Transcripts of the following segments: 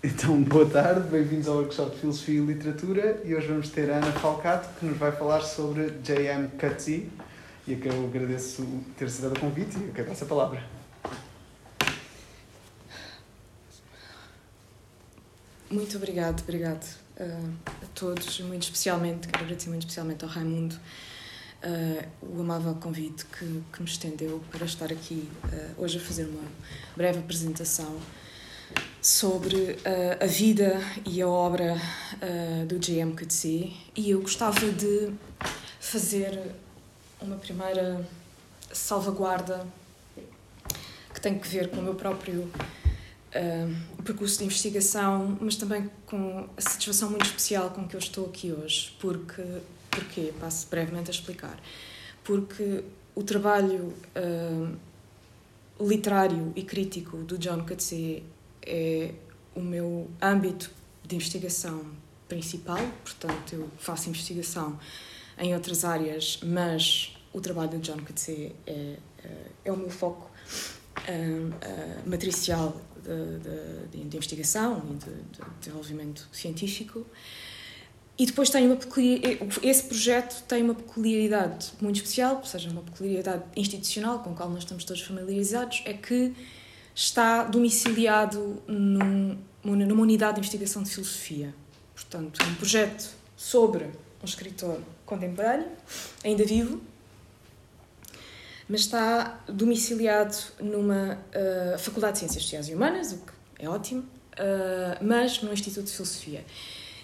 Então, boa tarde, bem-vindos ao workshop de Filosofia e Literatura e hoje vamos ter a Ana Falcato que nos vai falar sobre J.M. Coetzee e que eu agradeço ter sido o convite e eu quero passar a palavra. Muito obrigado, obrigado uh, a todos, muito especialmente, quero agradecer muito especialmente ao Raimundo uh, o amável convite que, que me estendeu para estar aqui uh, hoje a fazer uma breve apresentação sobre uh, a vida e a obra uh, do J.M. Coetzee e eu gostava de fazer uma primeira salvaguarda que tem que ver com o meu próprio uh, percurso de investigação, mas também com a satisfação muito especial com que eu estou aqui hoje. Porque, porquê? Passo brevemente a explicar. Porque o trabalho literário e crítico do John Coetzee é o meu âmbito de investigação principal, portanto, eu faço investigação em outras áreas, mas o trabalho do John Coetzee é, é, é o meu foco uh, matricial de, de, de, investigação e de, de, desenvolvimento científico. E depois tem uma esse projeto tem uma peculiaridade muito especial, ou seja, uma peculiaridade institucional com a qual nós estamos todos familiarizados, é que está domiciliado num, numa unidade de investigação de filosofia. Portanto, é um projeto sobre um escritor contemporâneo, ainda vivo, mas está domiciliado numa uh, Faculdade de Ciências Sociais e Humanas, o que é ótimo, uh, mas no Instituto de Filosofia.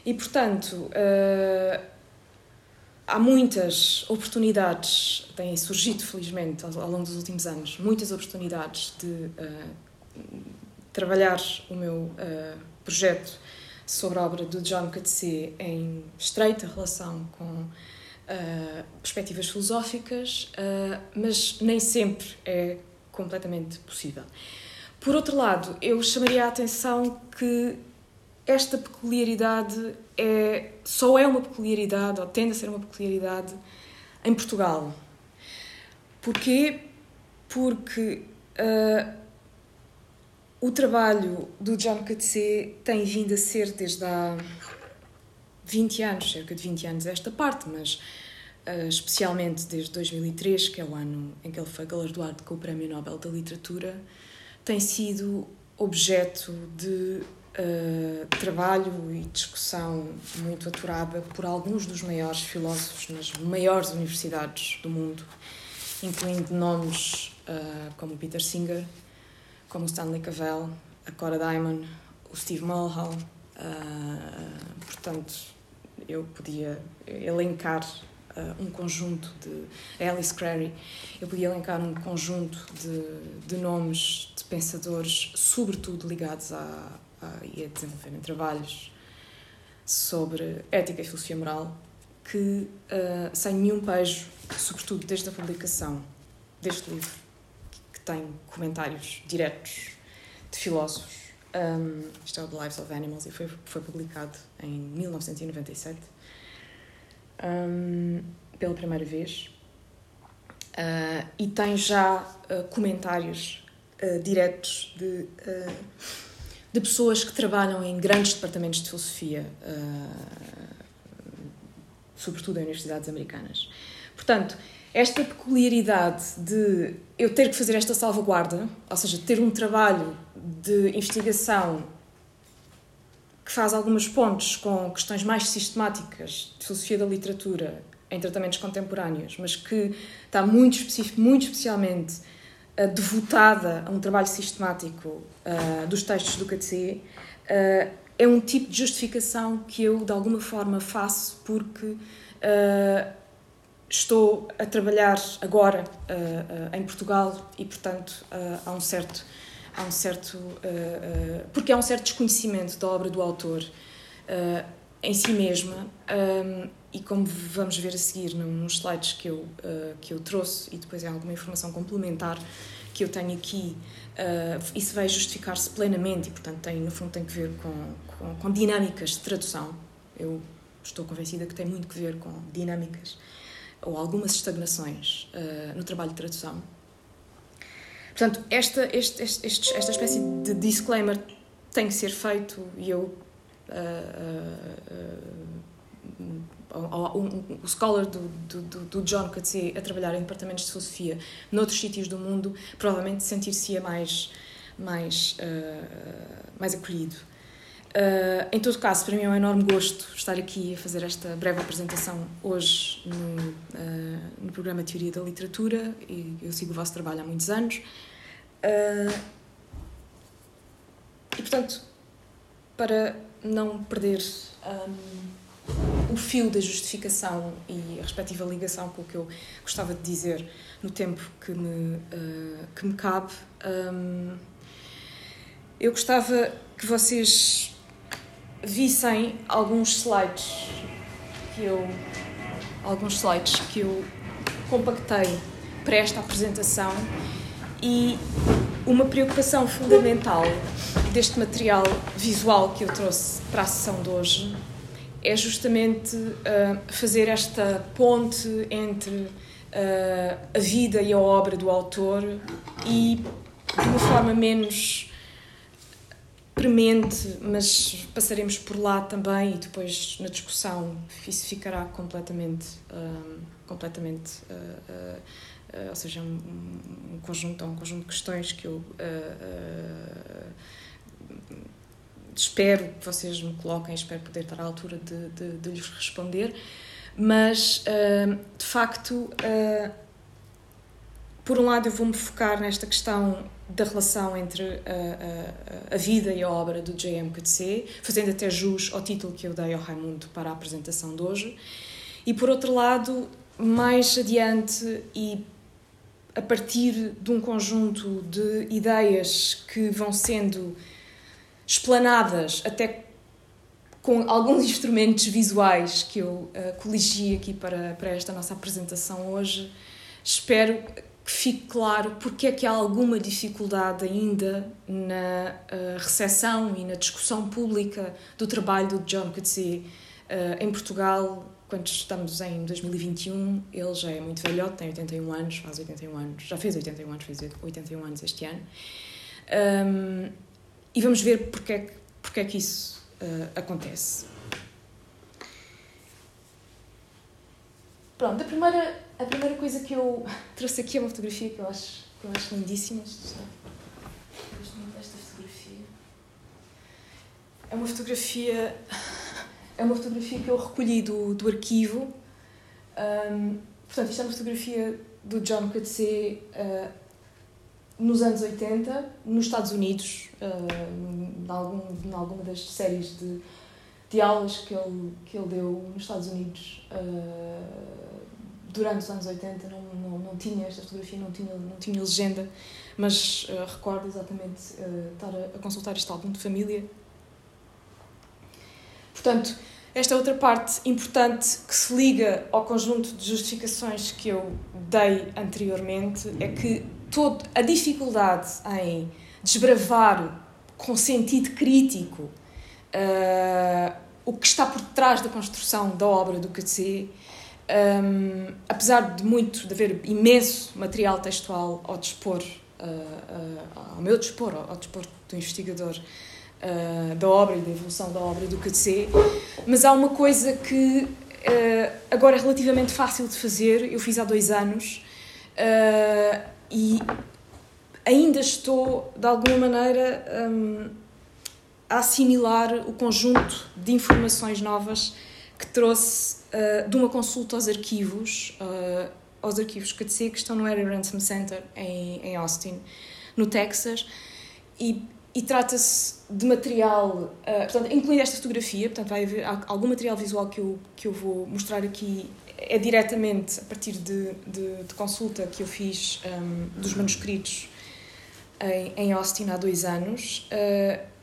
E, portanto, uh, há muitas oportunidades, têm surgido, felizmente, ao, ao, longo dos últimos anos, muitas oportunidades de trabalhar o meu uh, projeto sobre a obra do John Coetzee em estreita relação com uh, perspectivas filosóficas, uh, mas nem sempre é completamente possível. Por outro lado, eu chamaria a atenção que esta peculiaridade é, só é uma peculiaridade, ou tende a ser uma peculiaridade, em Portugal. Porquê? Porque uh, o trabalho do John Coetzee tem vindo a ser desde há 20 anos, cerca de 20 anos esta parte, mas uh, especialmente desde 2003, que é o ano em que ele foi galardoado com o Prémio Nobel da Literatura, tem sido objeto de uh, trabalho e discussão muito aturada por alguns dos maiores filósofos nas maiores universidades do mundo, incluindo nomes uh, como Peter Singer, como o Stanley Cavell, a Cora Diamond, o Steve Mulhall. Uh, portanto, eu podia elencar uh, um conjunto de. Alice Crary, eu podia elencar um conjunto de, de nomes de pensadores, sobretudo ligados a, a, a desenvolverem trabalhos sobre ética e filosofia moral, que, uh, sem nenhum pejo, sobretudo desde a publicação deste livro, tem comentários diretos de filósofos. Um, isto é o The Lives of Animals e foi, foi publicado em 1997 um, pela primeira vez. Uh, e tem já uh, comentários uh, diretos de, de pessoas que trabalham em grandes departamentos de filosofia, sobretudo em universidades americanas. Portanto, esta peculiaridade de eu ter que fazer esta salvaguarda, ou seja, ter um trabalho de investigação que faz algumas pontes com questões mais sistemáticas de filosofia da literatura em tratamentos contemporâneos, mas que está muito, específico, muito especialmente uh, devotada a um trabalho sistemático uh, dos textos do Coetzee, uh, é um tipo de justificação que eu, de alguma forma, faço porque estou a trabalhar agora uh, uh, em Portugal e, portanto, uh, há um certo. Há um certo porque há um certo desconhecimento da obra do autor em si mesma, um, e como vamos ver a seguir nos slides que eu, que eu trouxe, e depois há alguma informação complementar que eu tenho aqui, isso vai justificar-se plenamente e, portanto, tem, no fundo, tem que ver com, com, com dinâmicas de tradução. Eu estou convencida que tem muito que ver com dinâmicas ou algumas estagnações uh, no trabalho de tradução. Portanto, esta, este, este, esta espécie de disclaimer tem que ser feito e eu. o scholar do, do, do John Coetzee a trabalhar em departamentos de filosofia noutros sítios do mundo provavelmente sentir-se-ia mais, mais, mais acolhido. Uh, em todo caso, para mim é um enorme gosto estar aqui a fazer esta breve apresentação hoje no, uh, no programa Teoria da Literatura e eu sigo o vosso trabalho há muitos anos. Uh, e, portanto, para não perder um, o fio da justificação e a respectiva ligação com o que eu gostava de dizer no tempo que me, que me cabe, um, eu gostava que vocês vissem alguns slides que eu alguns slides que eu compactei para esta apresentação e uma preocupação fundamental deste material visual que eu trouxe para a sessão de hoje é justamente uh, fazer esta ponte entre uh, a vida e a obra do autor e de uma forma menos premente, mas passaremos por lá também e depois na discussão isso ficará completamente, um, completamente, uh, uh, uh, ou seja, um, um, conjunto, um conjunto de questões que eu espero que vocês me coloquem, espero poder estar à altura de, de, de lhes responder, mas de facto, por um lado eu vou-me focar nesta questão da relação entre a, a, a, vida e a obra do J.M. Coetzee, fazendo até jus ao título que eu dei ao Raimundo para a apresentação de hoje. E, por outro lado, mais adiante e a partir de um conjunto de ideias que vão sendo explanadas até com alguns instrumentos visuais que eu uh, coligi aqui para, para esta nossa apresentação hoje, espero que fique claro porque é que há alguma dificuldade ainda na uh, recepção e na discussão pública do trabalho do John Coetzee uh, em Portugal, quando estamos em 2021, ele já é muito velhote, tem 81 anos, faz 81 anos, já fez 81 anos, fez 81 anos este ano. Um, e vamos ver porque é que, porque é que isso uh, acontece. Pronto, a primeira a primeira coisa que eu trouxe aqui é uma fotografia que eu acho, que eu acho lindíssima. Gosto muito desta fotografia. É uma fotografia. É uma fotografia que eu recolhi do, do arquivo. Um, portanto, isto é uma fotografia do John Coetzee uh, nos anos 80, nos Estados Unidos, uh, em, algum, em alguma das séries de, de aulas que ele, que ele deu nos Estados Unidos. Uh, durante os anos 80 não, não, não tinha esta fotografia, não tinha, não tinha legenda, mas uh, recordo exatamente uh, estar a, a, consultar este álbum de família. Portanto, esta outra parte importante que se liga ao conjunto de justificações que eu dei anteriormente é que todo, a dificuldade em desbravar com sentido crítico o que está por trás da construção da obra do Coetzee um, apesar de muito, de haver imenso material textual ao dispor, uh, uh, ao meu dispor, ao, dispor do investigador uh, da obra e da evolução da obra do KC, mas há uma coisa que agora é relativamente fácil de fazer, eu fiz há dois anos e ainda estou, de alguma maneira, um, a assimilar o conjunto de informações novas que trouxe uh, de uma consulta aos arquivos, uh, aos arquivos KTC, que estão no Harry Ransom Center em, em Austin, no Texas, e, e trata-se de material, uh, portanto, incluindo esta fotografia, portanto, vai haver algum material visual que eu, que eu vou mostrar aqui, é diretamente a partir de, de, de consulta que eu fiz um, dos manuscritos em, em Austin há dois anos. Uh,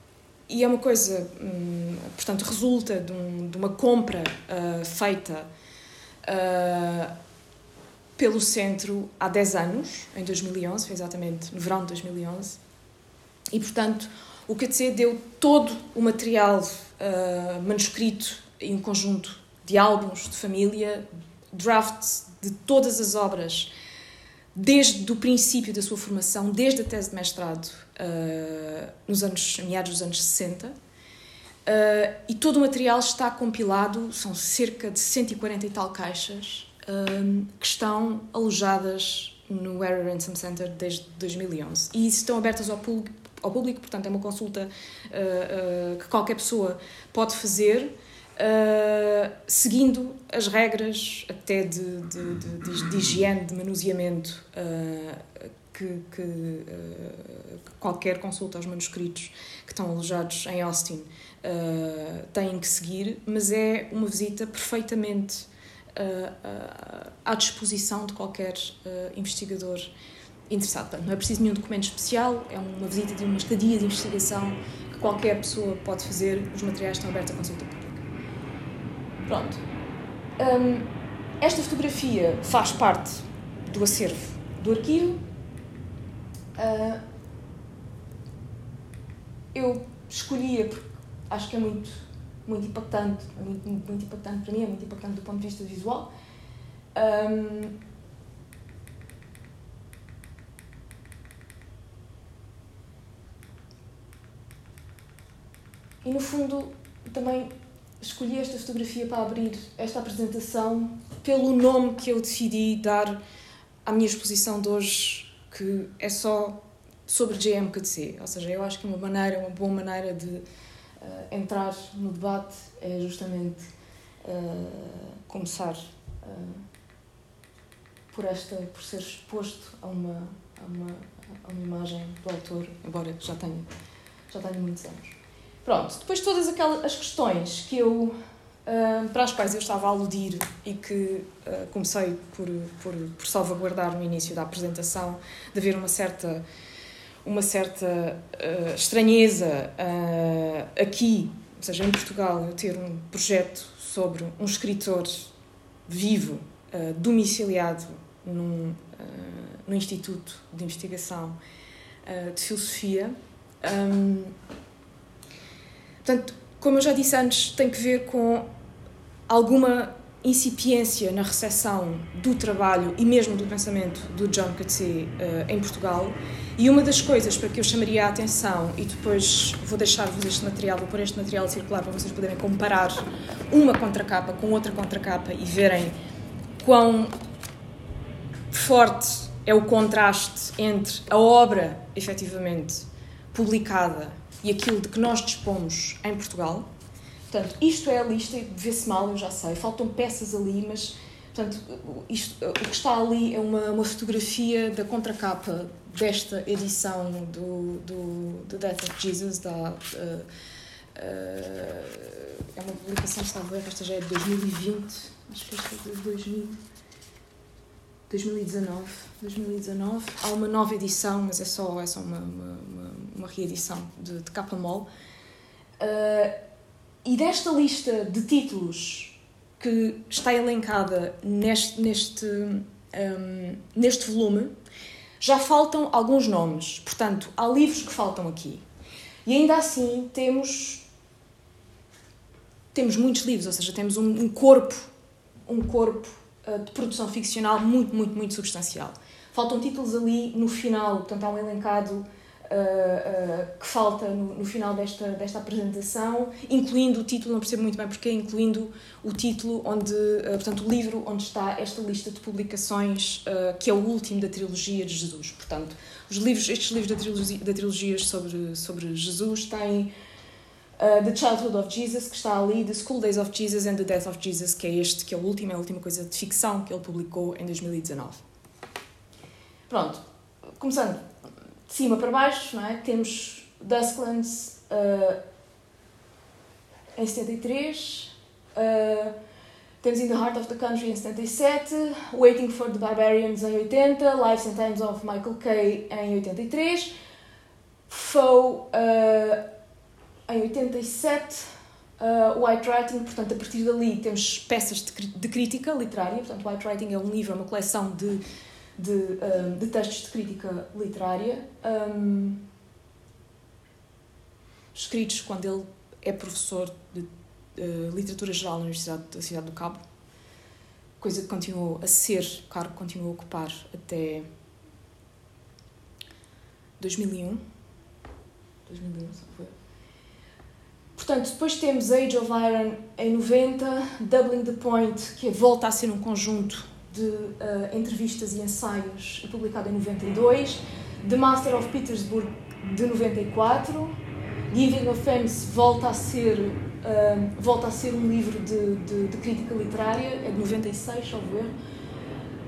e é uma coisa, hum, portanto, resulta de, um, de uma compra uh, feita uh, pelo centro há 10 anos, em 2011, foi exatamente no verão de 2011. E, portanto, o QTC deu todo o material uh, manuscrito em um conjunto de álbuns de família, drafts de todas as obras, desde o princípio da sua formação, desde a tese de mestrado uh, nos anos, meados dos anos 60. Uh, e todo o material está compilado, são cerca de 140 e tal caixas um, que estão alojadas no Error Ransom Center desde 2011 e estão abertas ao público, ao público portanto é uma consulta uh, uh, que qualquer pessoa pode fazer uh, seguindo as regras até de, de, de, de higiene, de manuseamento que, que qualquer consulta aos manuscritos que estão alojados em Austin tem que seguir, mas é uma visita perfeitamente à disposição de qualquer investigador interessado. Portanto, não é preciso nenhum documento especial, é uma visita de uma estadia de investigação que qualquer pessoa pode fazer, os materiais estão abertos à consulta pública. Pronto. Um, esta fotografia faz parte do acervo do arquivo. Uh, eu escolhia porque acho que é muito muito impactante, é muito, muito impactante para mim, é muito impactante do ponto de vista visual. Um, e no fundo também escolhi esta fotografia para abrir esta apresentação pelo nome que eu decidi dar à minha exposição de hoje, que é só sobre GMKC. Ou seja, eu acho que uma maneira, uma boa maneira de uh, entrar no debate é justamente uh, começar uh, por esta por ser exposto a uma a uma, a uma imagem do autor embora já tenha já tenha muitos anos pronto depois todas aquelas as questões que eu para as quais eu estava a aludir e que comecei por, por, por salvaguardar no início da apresentação de haver uma certa uma certa uh, estranheza uh, aqui, ou seja, em Portugal, eu ter um projeto sobre um escritor vivo, uh, domiciliado num, num Instituto de Investigação de Filosofia. Um, portanto, como eu já disse antes, tem que ver com alguma incipiência na recepção do trabalho e mesmo do pensamento do John Coetzee uh, em Portugal. E uma das coisas para que eu chamaria a atenção e depois vou deixar-vos este material, vou pôr este material circular para vocês poderem comparar uma contracapa com outra contracapa e verem quão forte é o contraste entre a obra efetivamente publicada e aquilo de que nós dispomos em Portugal Portanto, isto é a lista, vê-se mal, eu já sei, faltam peças ali, mas portanto, isto, o que está ali é uma, uma fotografia da contracapa desta edição do, do, do Death of Jesus, da, uh, uh, é uma publicação, está a ver, esta já é de 2020, acho que esta é de 2000, 2019, 2019. Há uma nova edição, mas é só, é só uma, uma, uma, uma reedição de, de capa mole. Uh, e desta lista de títulos que está elencada neste, neste, um, neste volume, já faltam alguns nomes. Portanto, há livros que faltam aqui. E ainda assim temos temos muitos livros, ou seja, temos um, um corpo, um corpo uh, de produção ficcional muito, muito, muito substancial. Faltam títulos ali no final, portanto há um elencado uh, que falta no, no, final desta, desta apresentação, incluindo o título, não percebo muito bem porque, incluindo o título onde, uh, portanto, o livro onde está esta lista de publicações, que é o último da trilogia de Jesus. Portanto, os livros, estes livros da trilogia, da trilogias sobre, sobre Jesus têm Uh, the Childhood of Jesus, que está ali, The School Days of Jesus and the Death of Jesus, que é este, que é o último, é a última coisa de ficção que ele publicou em 2019. Pronto, começando de cima para baixo, não é? temos Dusklands uh, em 73, uh, temos In the Heart of the Country em 77, Waiting for the Barbarians em 80, Lives and Times of Michael Kay em 83, Foe uh, em 87, uh, White Writing, portanto, a partir dali temos peças de, de crítica literária, portanto, White Writing é um livro, é uma coleção de de, um, de textos de crítica literária, um, escritos quando ele é professor de uh, literatura geral na Universidade da Cidade do Cabo, coisa que continuou a ser, cargo que continuou a ocupar até 2001. 2001, foi. Portanto, depois temos Age of Iron em 90, Doubling the Point, que volta a ser um conjunto de uh, entrevistas e ensaios, publicado em 92, The Master of Petersburg, de 94, Giving Offense volta a ser, uh, volta a ser um livro de, de, de, crítica literária, é de 96, salvo erro.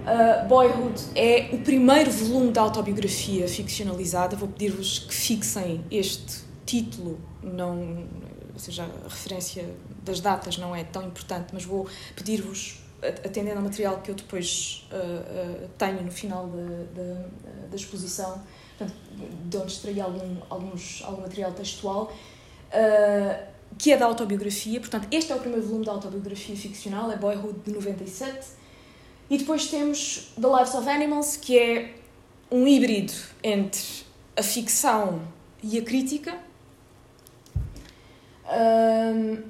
Uh, Boyhood é o primeiro volume da autobiografia ficcionalizada. Vou pedir-vos que fixem este título, não, ou seja, a referência das datas não é tão importante, mas vou pedir-vos, atendendo ao material que eu depois uh, uh, tenho no final da, exposição, portanto, de onde extraí algum, alguns, algum material textual, uh, que é da autobiografia. Portanto, este é o primeiro volume da autobiografia ficcional, é Boyhood de 97. E depois temos The Lives of Animals, que é um híbrido entre a ficção e a crítica um,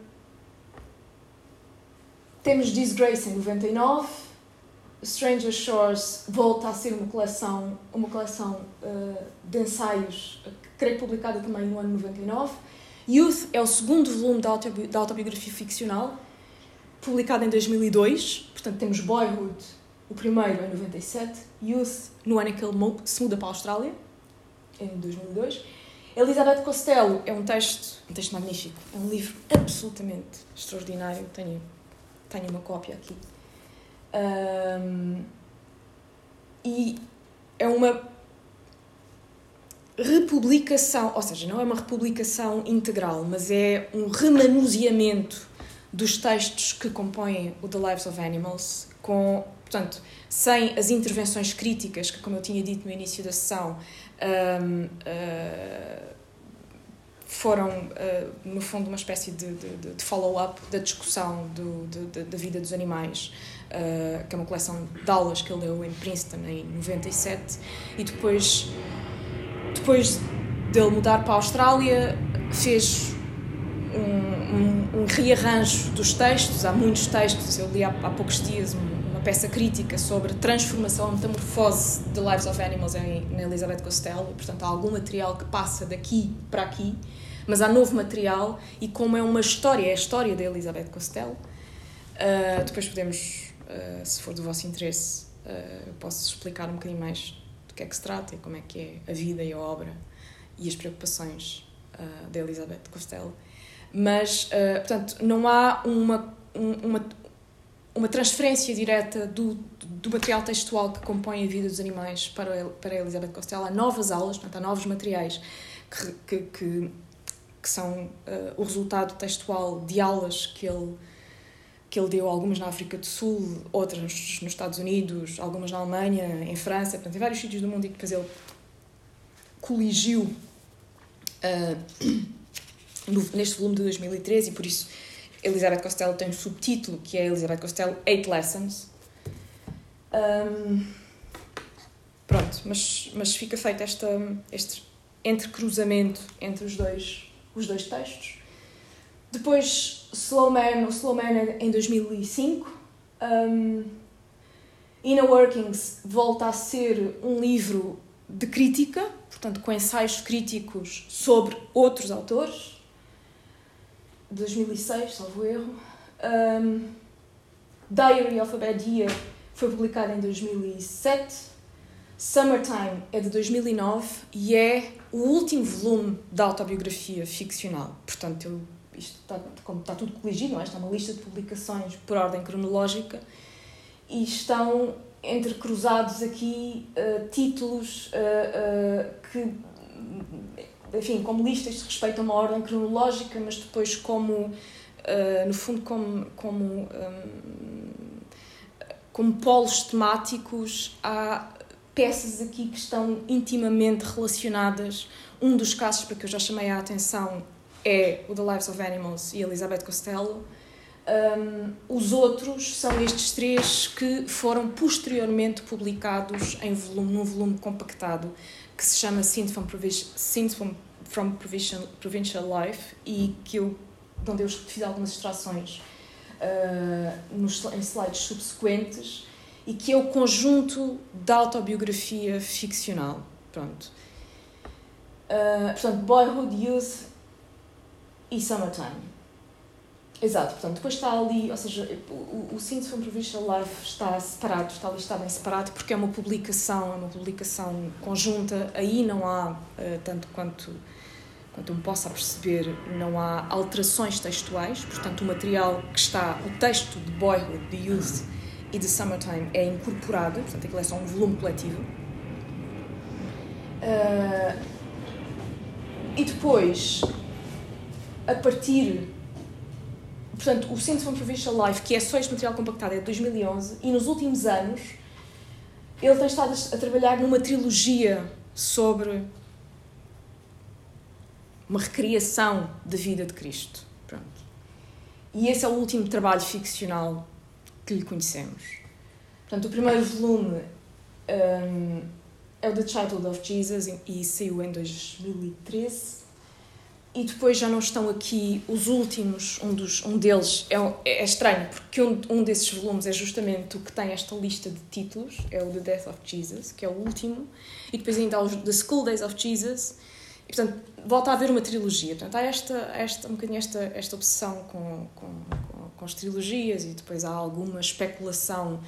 temos Disgrace em 99, Stranger Shores volta a ser uma coleção, uma coleção uh, de ensaios, creio publicada também no ano 99. Youth é o segundo volume da, autobi da autobiografia ficcional, publicado em 2002. Portanto, temos Boyhood, o primeiro em 97, Youth no ano em que ele se muda para a Austrália, em 2002. Elizabeth Costello é um texto, um texto magnífico, é um livro absolutamente extraordinário. Tenho, tenho uma cópia aqui. Um, e é uma republicação, ou seja, não é uma republicação integral, mas é um remanuseamento dos textos que compõem o The Lives of Animals, com, portanto, sem as intervenções críticas que, como eu tinha dito no início da sessão, um, uh, ah, foram, uh, no fundo, uma espécie de, de, de follow-up da discussão do, de, da vida dos animais, uh, que é uma coleção de aulas que ele leu em Princeton em 97, e depois, depois dele mudar para a Austrália, fez um, um, um rearranjo dos textos. Há muitos textos, eu li há, há poucos dias peça crítica sobre transformação, metamorfose de Lives of Animals em, em Elizabeth Costello, portanto há algum material que passa daqui para aqui, mas há novo material e como é uma história, é a história da Elizabeth Costello, uh, depois podemos, uh, se for do vosso interesse, uh, posso explicar um bocadinho mais do que é que se trata e como é que é a vida e a obra e as preocupações uh, da Elizabeth Costello. Mas, portanto, não há uma, uma, uma transferência direta do, do material textual que compõe a vida dos animais para, para Elizabeth Costello. Há novas aulas, portanto, há novos materiais que, que, que são uh, o resultado textual de aulas que ele, que ele deu, algumas na África do Sul, outras nos, Estados Unidos, algumas na Alemanha, em França, portanto, em vários sítios do mundo e depois ele coligiu uh, no, neste volume de 2013 e por isso Elizabeth Costello tem um subtítulo que é Elizabeth Costello Eight Lessons. Um, pronto, mas, mas fica feito esta, este entrecruzamento entre os dois, os dois textos. Depois, Slow Man, o Slow Man em 2005. Um, Inner Workings volta a ser um livro de crítica, portanto, com ensaios críticos sobre outros autores. 2006, salvo erro. Um, Diary of a Bad Year foi publicado em 2007. Summertime é de 2009 e é o último volume da autobiografia ficcional. Portanto, eu, isto está, como está tudo coligido, não é? Está uma lista de publicações por ordem cronológica e estão entrecruzados aqui uh, títulos uh, uh, que enfim, como listas a uma ordem cronológica, mas depois como, no fundo, como, como, um, como polos temáticos, há peças aqui que estão intimamente relacionadas. Um dos casos para que eu já chamei a atenção é o The Lives of Animals e Elizabeth Costello. Um, os outros são estes três que foram posteriormente publicados em volume, num volume compactado que se chama Scenes from, Scenes from, from Provincial, Provincial Life e que eu, onde eu fiz algumas extrações uh, nos, em slides subsequentes e que é o conjunto da autobiografia ficcional. Pronto. Uh, portanto, Boyhood, Youth e Summertime. Exato, portanto, depois está ali, ou seja, o, o Scenes from Provincial Life está separado, está listado em separado porque é uma publicação, é uma publicação conjunta, aí não há, uh, tanto quanto, quanto me possa perceber, não há alterações textuais, portanto, o material que está, o texto de Boyhood, de Youth e de Summertime é incorporado, portanto, aquilo é só um volume coletivo. Uh, e depois, a partir Portanto, o Synth from Provincial Life, que é só este material compactado, é de 2011, e nos últimos anos ele tem estado a trabalhar numa trilogia sobre uma recriação da vida de Cristo. Pronto. E esse é o último trabalho ficcional que lhe conhecemos. Portanto, o primeiro volume um, é o The Child of Jesus e saiu em 2013 e depois já não estão aqui os últimos, um, dos, um deles é, é estranho, porque um, um desses volumes é justamente o que tem esta lista de títulos, é o The Death of Jesus, que é o último, e depois ainda há os The School Days of Jesus, e portanto volta a haver uma trilogia. Portanto, há esta, esta, um bocadinho esta, esta obsessão com, com, com, as trilogias, e depois há alguma especulação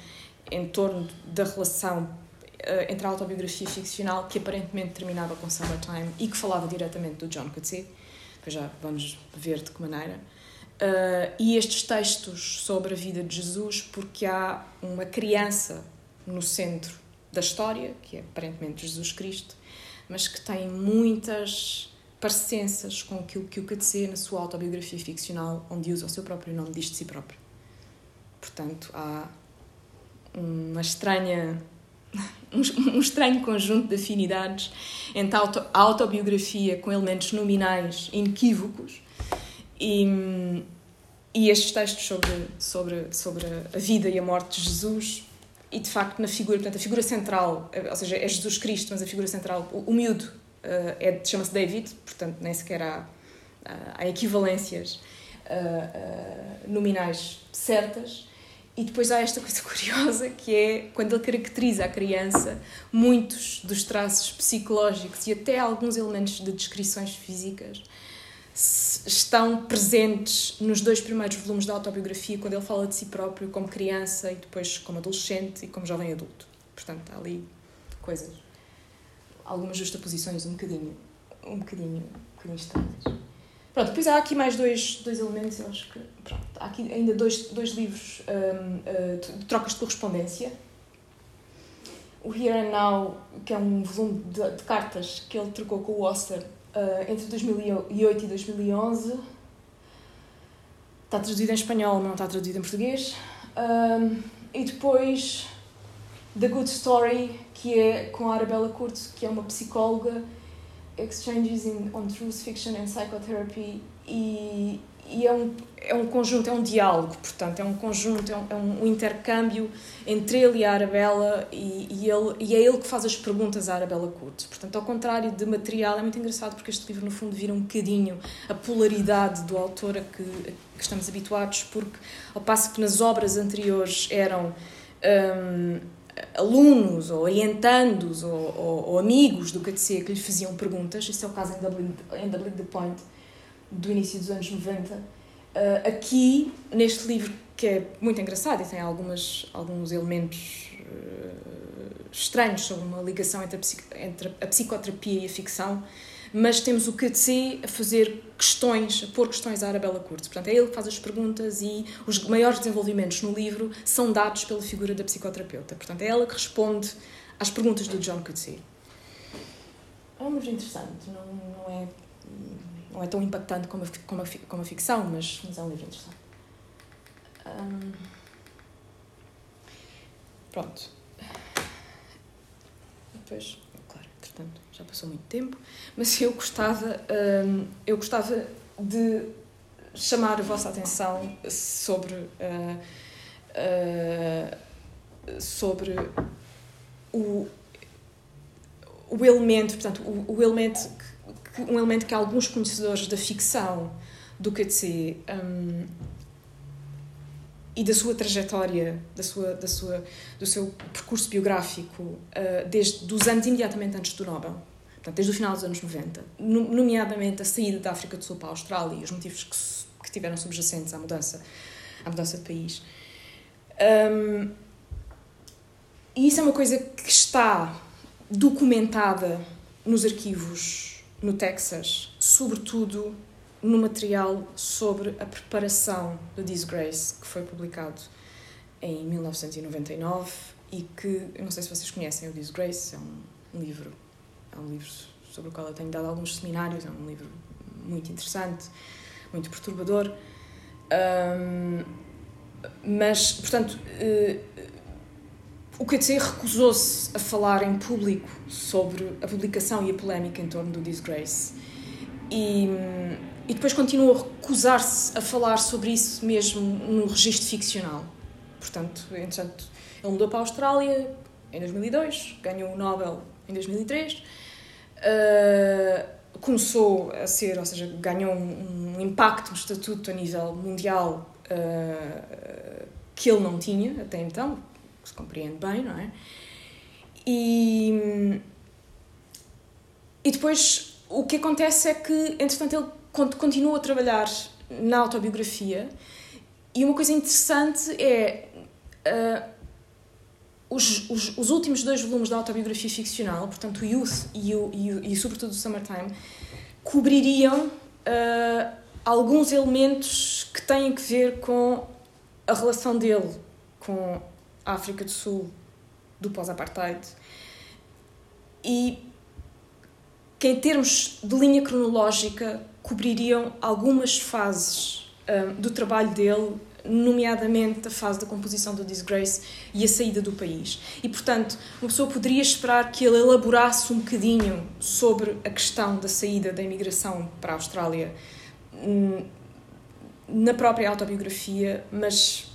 em torno da relação uh, entre a autobiografia ficcional, que aparentemente terminava com Summertime, e que falava diretamente do John Coetzee depois já vamos ver de que maneira. Uh, e estes textos sobre a vida de Jesus, porque há uma criança no centro da história, que é aparentemente Jesus Cristo, mas que tem muitas parecenças com aquilo que o Katse, na sua autobiografia ficcional, onde usa o seu próprio nome, diz de si próprio. Portanto, há uma estranha um, estranho conjunto de afinidades entre a, auto, a autobiografia com elementos nominais inequívocos e, e estes textos sobre, sobre, sobre a vida e a morte de Jesus e de facto na figura, portanto a figura central, ou seja, é Jesus Cristo, mas a figura central, o, o miúdo, é, chama-se David, portanto nem sequer há, há equivalências uh, uh, nominais certas e depois há esta coisa curiosa que é quando ele caracteriza a criança, muitos dos traços psicológicos e até alguns elementos de descrições físicas estão presentes nos dois primeiros volumes da autobiografia, quando ele fala de si próprio como criança e depois como adolescente e como jovem adulto. Portanto, há ali coisas, algumas justaposições um bocadinho, um bocadinho, um bocadinho estranhas. Pronto, depois há aqui mais dois, dois elementos, eu acho que. Pronto, há aqui ainda dois, dois livros um, uh, de trocas de correspondência. O Here and Now, que é um volume de, de cartas que ele trocou com o Oster uh, entre 2008 e 2011. Está traduzido em espanhol, não está traduzido em português. Um, e depois The Good Story, que é com a Arabella Curto, que é uma psicóloga exchanges in, on truth fiction and psychotherapy e, e é, um, é um conjunto, é um diálogo, portanto, é um conjunto, é um, é um intercâmbio entre ele e a Arabella e, e, ele, e é ele que faz as perguntas à Arabella Curto. Portanto, ao contrário de material, é muito engraçado porque este livro, no fundo, vira um bocadinho a polaridade do autor a que, a que estamos habituados, porque ao passo que nas obras anteriores eram... Um, alunos ou orientandos ou, ou, ou, amigos do KTC que lhe faziam perguntas, isso é o caso em Dublin, Dublin The Point do início dos anos 90. Uh, ah, aqui, neste livro, que é muito engraçado e tem algumas, alguns elementos uh, estranhos sobre uma ligação entre a, entre a psicoterapia e a ficção, mas temos o QTC a fazer questões, a pôr questões à Arabella Curto. Portanto, é ele que faz as perguntas e os maiores desenvolvimentos no livro são dados pela figura da psicoterapeuta. Portanto, é ela que responde às perguntas do John Coetzee. É um livro interessante, não, não, é, não é tão impactante como a, como a, como a ficção, mas, mas é um livro interessante. Pronto. Depois portanto já passou muito tempo, mas eu gostava, hum, eu gostava de chamar a vossa atenção sobre, uh, uh, sobre o, o elemento, portanto, o, o elemento que, um elemento que alguns conhecedores da ficção do QTC um, e da sua trajetória, da sua, da sua, do seu percurso biográfico, uh, desde os anos imediatamente antes do Nobel. portanto, desde o final dos anos 90, nomeadamente a saída da África do Sul para a Austrália e os motivos que, que tiveram subjacentes à mudança, à mudança de país. Um, e isso é uma coisa que está documentada nos arquivos no Texas, sobretudo no material sobre a preparação do Disgrace, que foi publicado em 1999 e que, eu não sei se vocês conhecem o Disgrace, é um livro, é um livro sobre o qual eu tenho dado alguns seminários, é um livro muito interessante, muito perturbador. Um, mas, portanto, uh, o QTC recusou-se a falar em público sobre a publicação e a polémica em torno do Disgrace. E, e depois continuou a recusar-se a falar sobre isso mesmo no registro ficcional. Portanto, entretanto, ele mudou para a Austrália em 2002, ganhou o Nobel em 2003, uh, ah, começou a ser, ou seja, ganhou um, um impacto, um estatuto a nível mundial uh, que ele não tinha até então, que se compreende bem, não é? E, e depois o que acontece é que, entretanto, ele continua a trabalhar na autobiografia e uma coisa interessante é uh, os, os, os, últimos dois volumes da autobiografia ficcional, portanto o Youth e, o, e, e sobretudo o Summertime, cobririam uh, alguns elementos que têm que ver com a relação dele com a África do Sul do pós-apartheid. E que em termos de linha cronológica cobririam algumas fases um, do trabalho dele, nomeadamente a fase da composição do Disgrace e a saída do país. E, portanto, uma pessoa poderia esperar que ele elaborasse um bocadinho sobre a questão da saída da imigração para a Austrália hum, na própria autobiografia, mas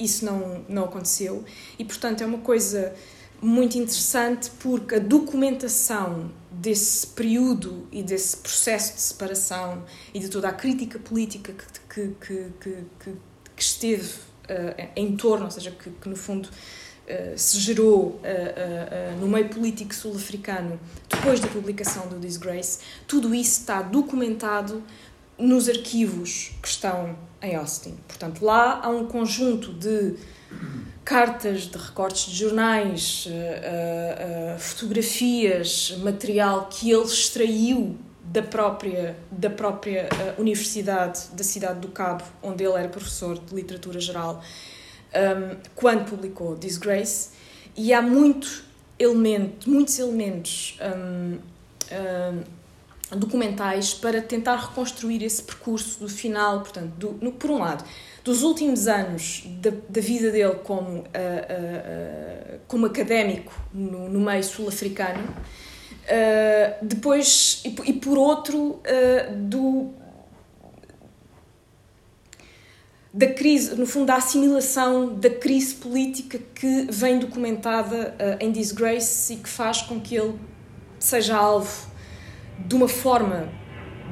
isso não, não aconteceu. E, portanto, é uma coisa muito interessante porque a documentação desse período e desse processo de separação e de toda a crítica política que, que, que, que, que esteve uh, em torno, ou seja, que, que no fundo uh, se gerou uh, no meio político sul-africano depois da publicação do Disgrace, tudo isso está documentado nos arquivos que estão em Austin. Portanto, lá há um conjunto de cartas de recortes de jornais, uh, uh, fotografias, material que ele extraiu da própria, da própria Universidade da Cidade do Cabo, onde ele era professor de literatura geral, um, quando publicou Disgrace. E há muito elemento, muitos elementos um, um, documentais para tentar reconstruir esse percurso do final, portanto, do, no, por um lado, dos últimos anos da, da vida dele como, uh, uh, uh, como académico no, no meio sul-africano, depois, e, e, por outro, do, da crise, no fundo, da assimilação da crise política que vem documentada em Disgrace e que faz com que ele seja alvo de uma forma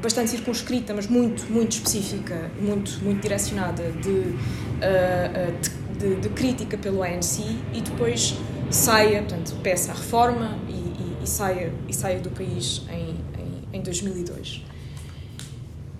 bastante circunscrita, mas muito, muito específica, muito, muito direcionada de, uh, de, de, crítica pelo ANC e depois saia, portanto, peça a reforma e, e, e, saia, e saia do país em, em, em 2002.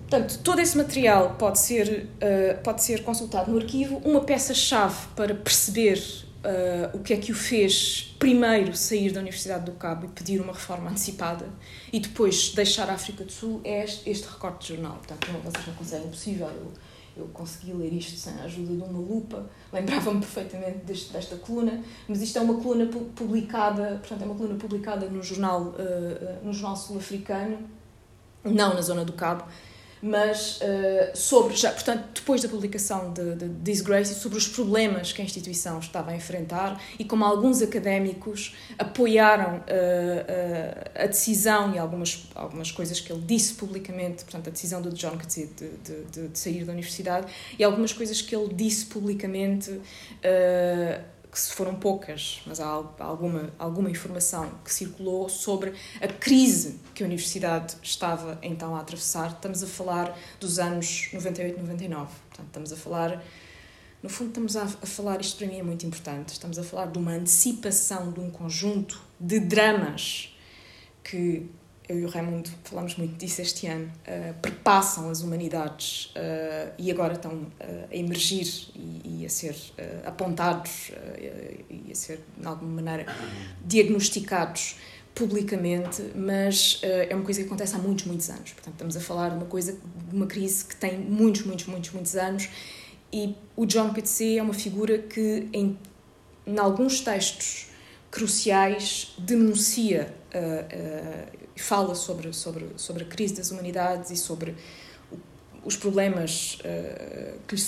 Portanto, todo esse material pode ser, uh, pode ser consultado no arquivo. Uma peça-chave para perceber uh, o que é que o fez primeiro sair da Universidade do Cabo e pedir uma reforma antecipada e depois deixar a África do Sul é este, este recorte de jornal. Portanto, não, vocês não conseguem, impossível. Eu, eu consegui ler isto sem a ajuda de uma lupa, lembrava-me perfeitamente deste, desta coluna, mas isto é uma coluna publicada, portanto, é uma coluna publicada no jornal, uh, no jornal sul-africano, não na zona do Cabo, mas uh, sobre, já, portanto, depois da publicação de, de Disgrace, sobre os problemas que a instituição estava a enfrentar e como alguns académicos apoiaram uh, uh, a decisão e algumas, algumas coisas que ele disse publicamente, portanto, a decisão do John Coetzee de, de, de, de sair da universidade e algumas coisas que ele disse publicamente que foram poucas, mas há alguma, alguma informação que circulou sobre a crise que a universidade estava então a atravessar. Estamos a falar dos anos 98, 99. Portanto, estamos a falar, no fundo, estamos a, a falar, isto para mim é muito importante, estamos a falar de uma antecipação de um conjunto de dramas que eu e o Raimundo falamos muito disso este ano, uh, perpassam as humanidades uh, e agora estão uh, a emergir e, e a ser apontados e a ser, de alguma maneira, diagnosticados publicamente, mas é uma coisa que acontece há muitos, muitos anos. Portanto, estamos a falar de uma coisa, de uma crise que tem muitos, muitos, muitos, muitos anos e o John Coetzee é uma figura que, em, em alguns textos cruciais, denuncia uh, fala sobre, sobre, sobre a crise das humanidades e sobre os problemas uh, que lhe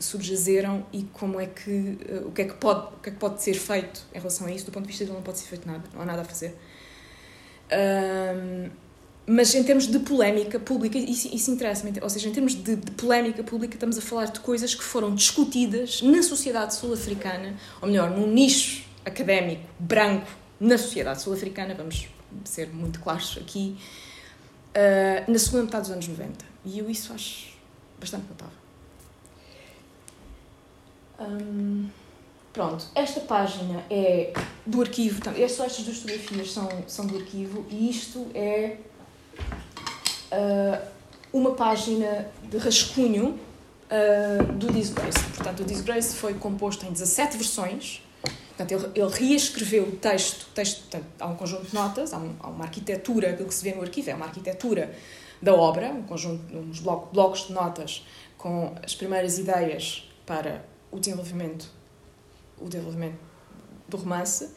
subjazeram e como é que uh, o que é que pode o que é que pode ser feito em relação a isso. Do ponto de vista dele não pode ser feito nada não há nada a fazer. Um, mas em termos de polémica pública isso, isso interessa-me ou seja em termos de, de, polémica pública estamos a falar de coisas que foram discutidas na sociedade sul-africana ou melhor num nicho académico branco na sociedade sul-africana vamos ser muito claros aqui, uh, na segunda metade dos anos 90. E eu isso acho bastante notável. Um, pronto, esta página é do arquivo, é só estas duas fotografias são, são do arquivo e isto é uh, uma página de rascunho uh, do Disgrace. Portanto, o Disgrace foi composto em 17 versões Portanto, ele, ele reescreveu o texto, texto portanto, há um conjunto de notas, há, um, há, uma arquitetura, aquilo que se vê no arquivo é uma arquitetura da obra, um conjunto, uns blocos, blocos de notas com as primeiras ideias para o desenvolvimento, o desenvolvimento do romance,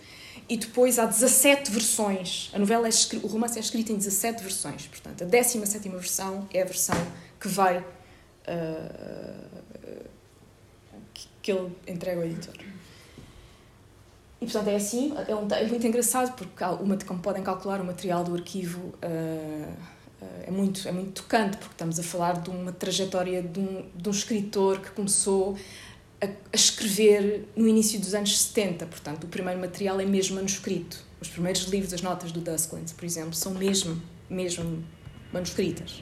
e depois há 17 versões. A novela é o romance é escrito em 17 versões, portanto, a 17 versão é a versão que vai. Uh, que ele entrega ao editor. E portanto é assim, é, um, é muito engraçado porque, uma, como podem calcular, o material do arquivo uh, é, muito, é muito tocante, porque estamos a falar de uma trajetória de um, de um escritor que começou a, a, escrever no início dos anos 70, portanto o primeiro material é mesmo manuscrito. Os primeiros livros, as notas do Dusklands, por exemplo, são mesmo, mesmo manuscritas.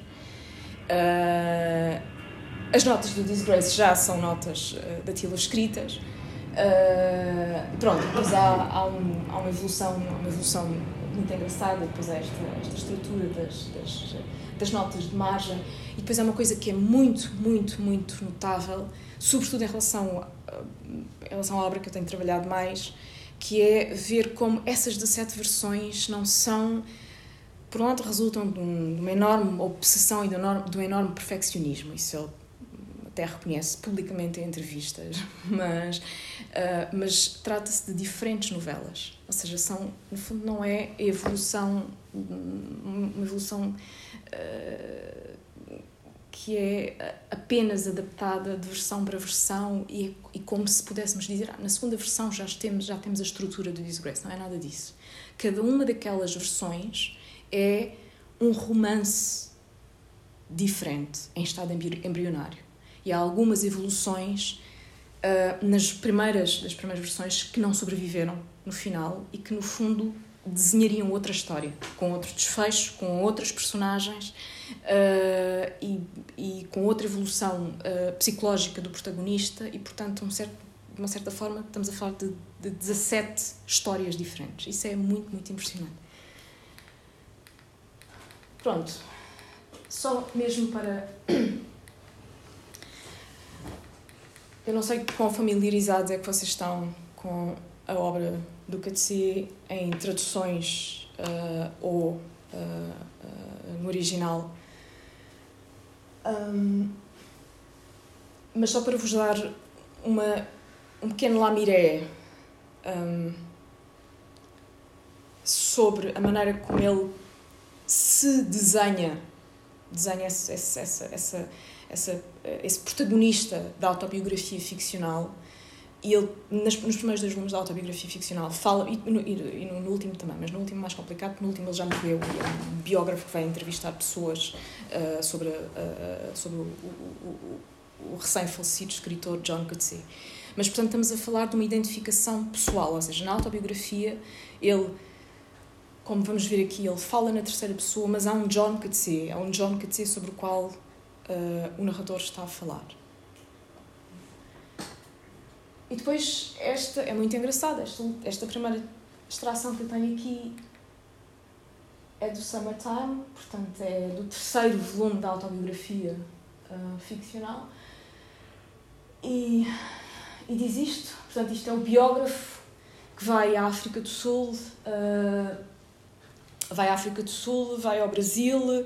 Uh, as notas do Disgrace já são notas uh, daquilo escritas, Uh, pronto, depois há, há, um, há, uma evolução, uma evolução muito engraçada, depois há esta, esta estrutura das, das, das, notas de margem, e depois há uma coisa que é muito, muito, muito notável, sobretudo em relação, em relação à obra que eu tenho trabalhado mais, que é ver como essas 17 versões não são, por um lado, resultam de, um, de uma enorme obsessão e de um enorme, de um enorme perfeccionismo, isso ele até reconhece publicamente em entrevistas, mas, uh, mas trata-se de diferentes novelas. Ou seja, são, no fundo, não é evolução, uma evolução uh, que é apenas adaptada de versão para versão e, e como se pudéssemos dizer, ah, na segunda versão já temos, já temos a estrutura do Disgrace. Não é nada disso. Cada uma daquelas versões é um romance diferente, em estado embrionário e há algumas evoluções uh, nas primeiras das primeiras versões que não sobreviveram no final e que no fundo desenhariam outra história com outro desfecho com outras personagens uh, e, e, com outra evolução uh, psicológica do protagonista e portanto um certo, de uma certa forma estamos a falar de, de 17 histórias diferentes. Isso é muito muito impressionante. Pronto. Só mesmo para Eu não sei quão familiarizados é que vocês estão com a obra do Katsi em traduções uh, ou uh, uh, no original. Um, mas só para vos dar uma, um pequeno lamiré um, sobre a maneira como ele se desenha, desenha essa, essa, essa, essa eh, esse protagonista da autobiografia ficcional e ele, nas, nos primeiros dois volumes da autobiografia ficcional, fala, e, no, e no, no, último também, mas no último mais complicado, porque no último ele já morreu, é um biógrafo que vai entrevistar pessoas uh, sobre, uh, sobre o, o, o, o recém-falecido escritor John Coetzee. Mas, portanto, estamos a falar de uma identificação pessoal, ou seja, na autobiografia ele, como vamos ver aqui, ele fala na terceira pessoa, mas há um John Coetzee, há um John Coetzee sobre o qual uh, o narrador está a falar. E depois, esta é muito engraçada, esta, esta primeira extração que eu tenho aqui é do Summertime, portanto é do terceiro volume da autobiografia uh, ficcional. E, e diz isto, portanto, isto é o biógrafo que vai à África do Sul, uh, vai à África do Sul, vai ao Brasil,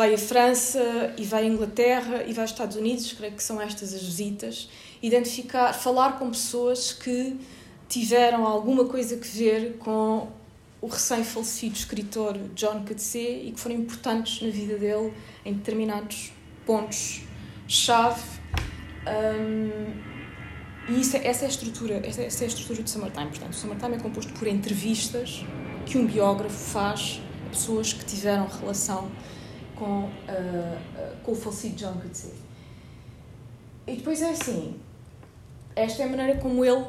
vai à França e vai à Inglaterra e vai aos Estados Unidos, creio que são estas as visitas, identificar, falar com pessoas que tiveram alguma coisa que ver com o recém-falecido escritor John Coetzee e que foram importantes na vida dele em determinados pontos-chave. Um, e isso, é, essa é a estrutura, essa, essa é a estrutura do Summertime. Portanto, o Summertime é composto por entrevistas que um biógrafo faz a pessoas que tiveram relação com, uh, com o falecido John Coetzee. E depois é assim, esta é a maneira como ele,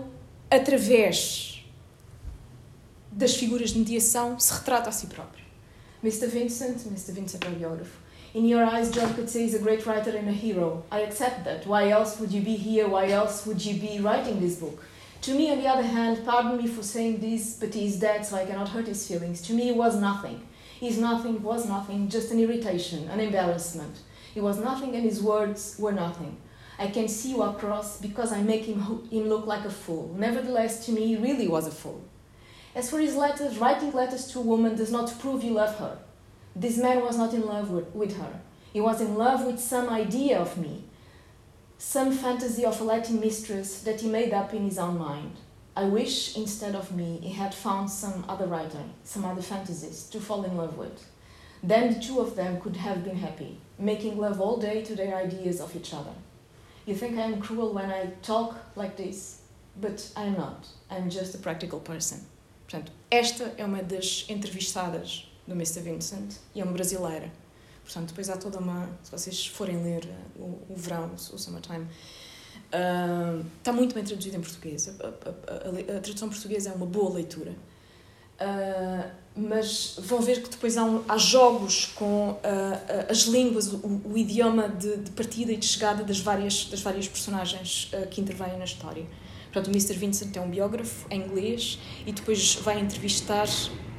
através das figuras de mediação, se retrata a si próprio. Mr. Vincent, Mr. Vincent é biógrafo. In your eyes, John Coetzee is a great writer and a hero. I accept that. Why else would you be here? Why else would you be writing this book? To me, on the other hand, pardon me for saying this, but he is dead, so I cannot hurt his feelings. To me, he was nothing. His nothing was nothing, just an irritation, an embarrassment. He was nothing, and his words were nothing. I can see you across because I make him, him look like a fool. Nevertheless, to me, he really was a fool. As for his letters, writing letters to a woman does not prove you love her. This man was not in love with her. He was in love with some idea of me, some fantasy of a Latin mistress that he made up in his own mind. I wish, instead of me, he had found some other writer, some other fantasist to fall in love with. Then the two of them could have been happy, making love all day to their ideas of each other. You think I am cruel when I talk like this, but I am not. I'm just a practical person. Portanto, esta é uma das entrevistadas do Mr. Vincent, e é uma brasileira. Portanto, depois há toda uma. Se vocês forem ler uh, o, o verão, o Summertime, está muito bem traduzido em português. A, a, a, a, tradução portuguesa é uma boa leitura. Uh, mas vão ver que depois há, um, há jogos com uh, as línguas, o, o idioma de, de, partida e de chegada das várias, das várias personagens uh, que intervêm na história. Portanto, o Mr. Vincent é um biógrafo em inglês e depois vai entrevistar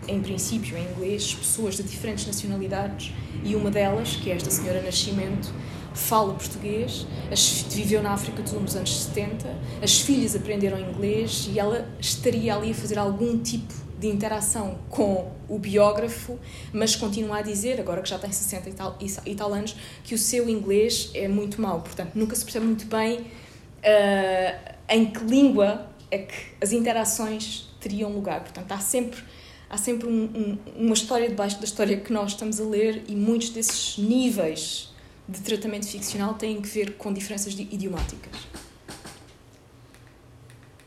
em princípio em inglês, pessoas de diferentes nacionalidades e uma delas, que é esta senhora Nascimento, fala português, as, viveu na África do Sul nos anos 70, as filhas aprenderam inglês e ela estaria ali a fazer algum tipo de interação com o biógrafo, mas continua a dizer, agora que já tem 60 e tal, e tal anos, que o seu inglês é muito mau. Portanto, nunca se percebe muito bem uh, em que língua é que as interações teriam lugar. Portanto, há sempre há sempre um, um, uma história debaixo da história que nós estamos a ler e muitos desses níveis de tratamento ficcional têm que ver com diferenças idiomáticas.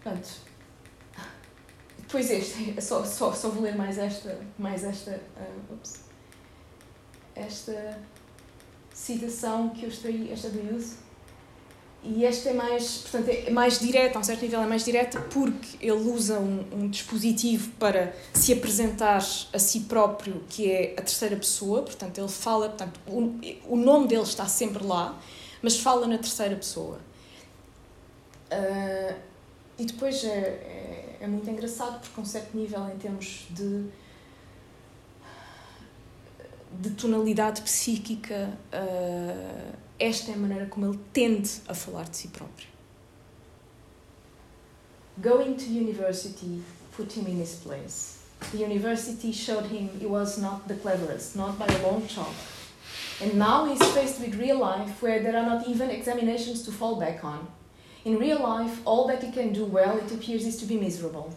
Pronto. Depois este, só, só, só vou ler mais esta, mais esta, uh, ups, esta citação que eu extraí, esta do uso e esta é mais, portanto, é mais direta, a um certo nível é mais direta, porque ele usa um, um, dispositivo para se apresentar a si próprio, que é a terceira pessoa, portanto, ele fala, portanto, o, o nome dele está sempre lá, mas fala na terceira pessoa. Uh, e depois é, é, é, muito engraçado, porque a um certo nível, em termos de, de tonalidade psíquica, uh, esta é a maneira como ele tende a falar de si próprio. Going to university put him in his place. The university showed him he was not the cleverest, not by a long chalk. And now he is faced with real life where there are not even examinations to fall back on. In real life, all that he can do well, it appears, is to be miserable.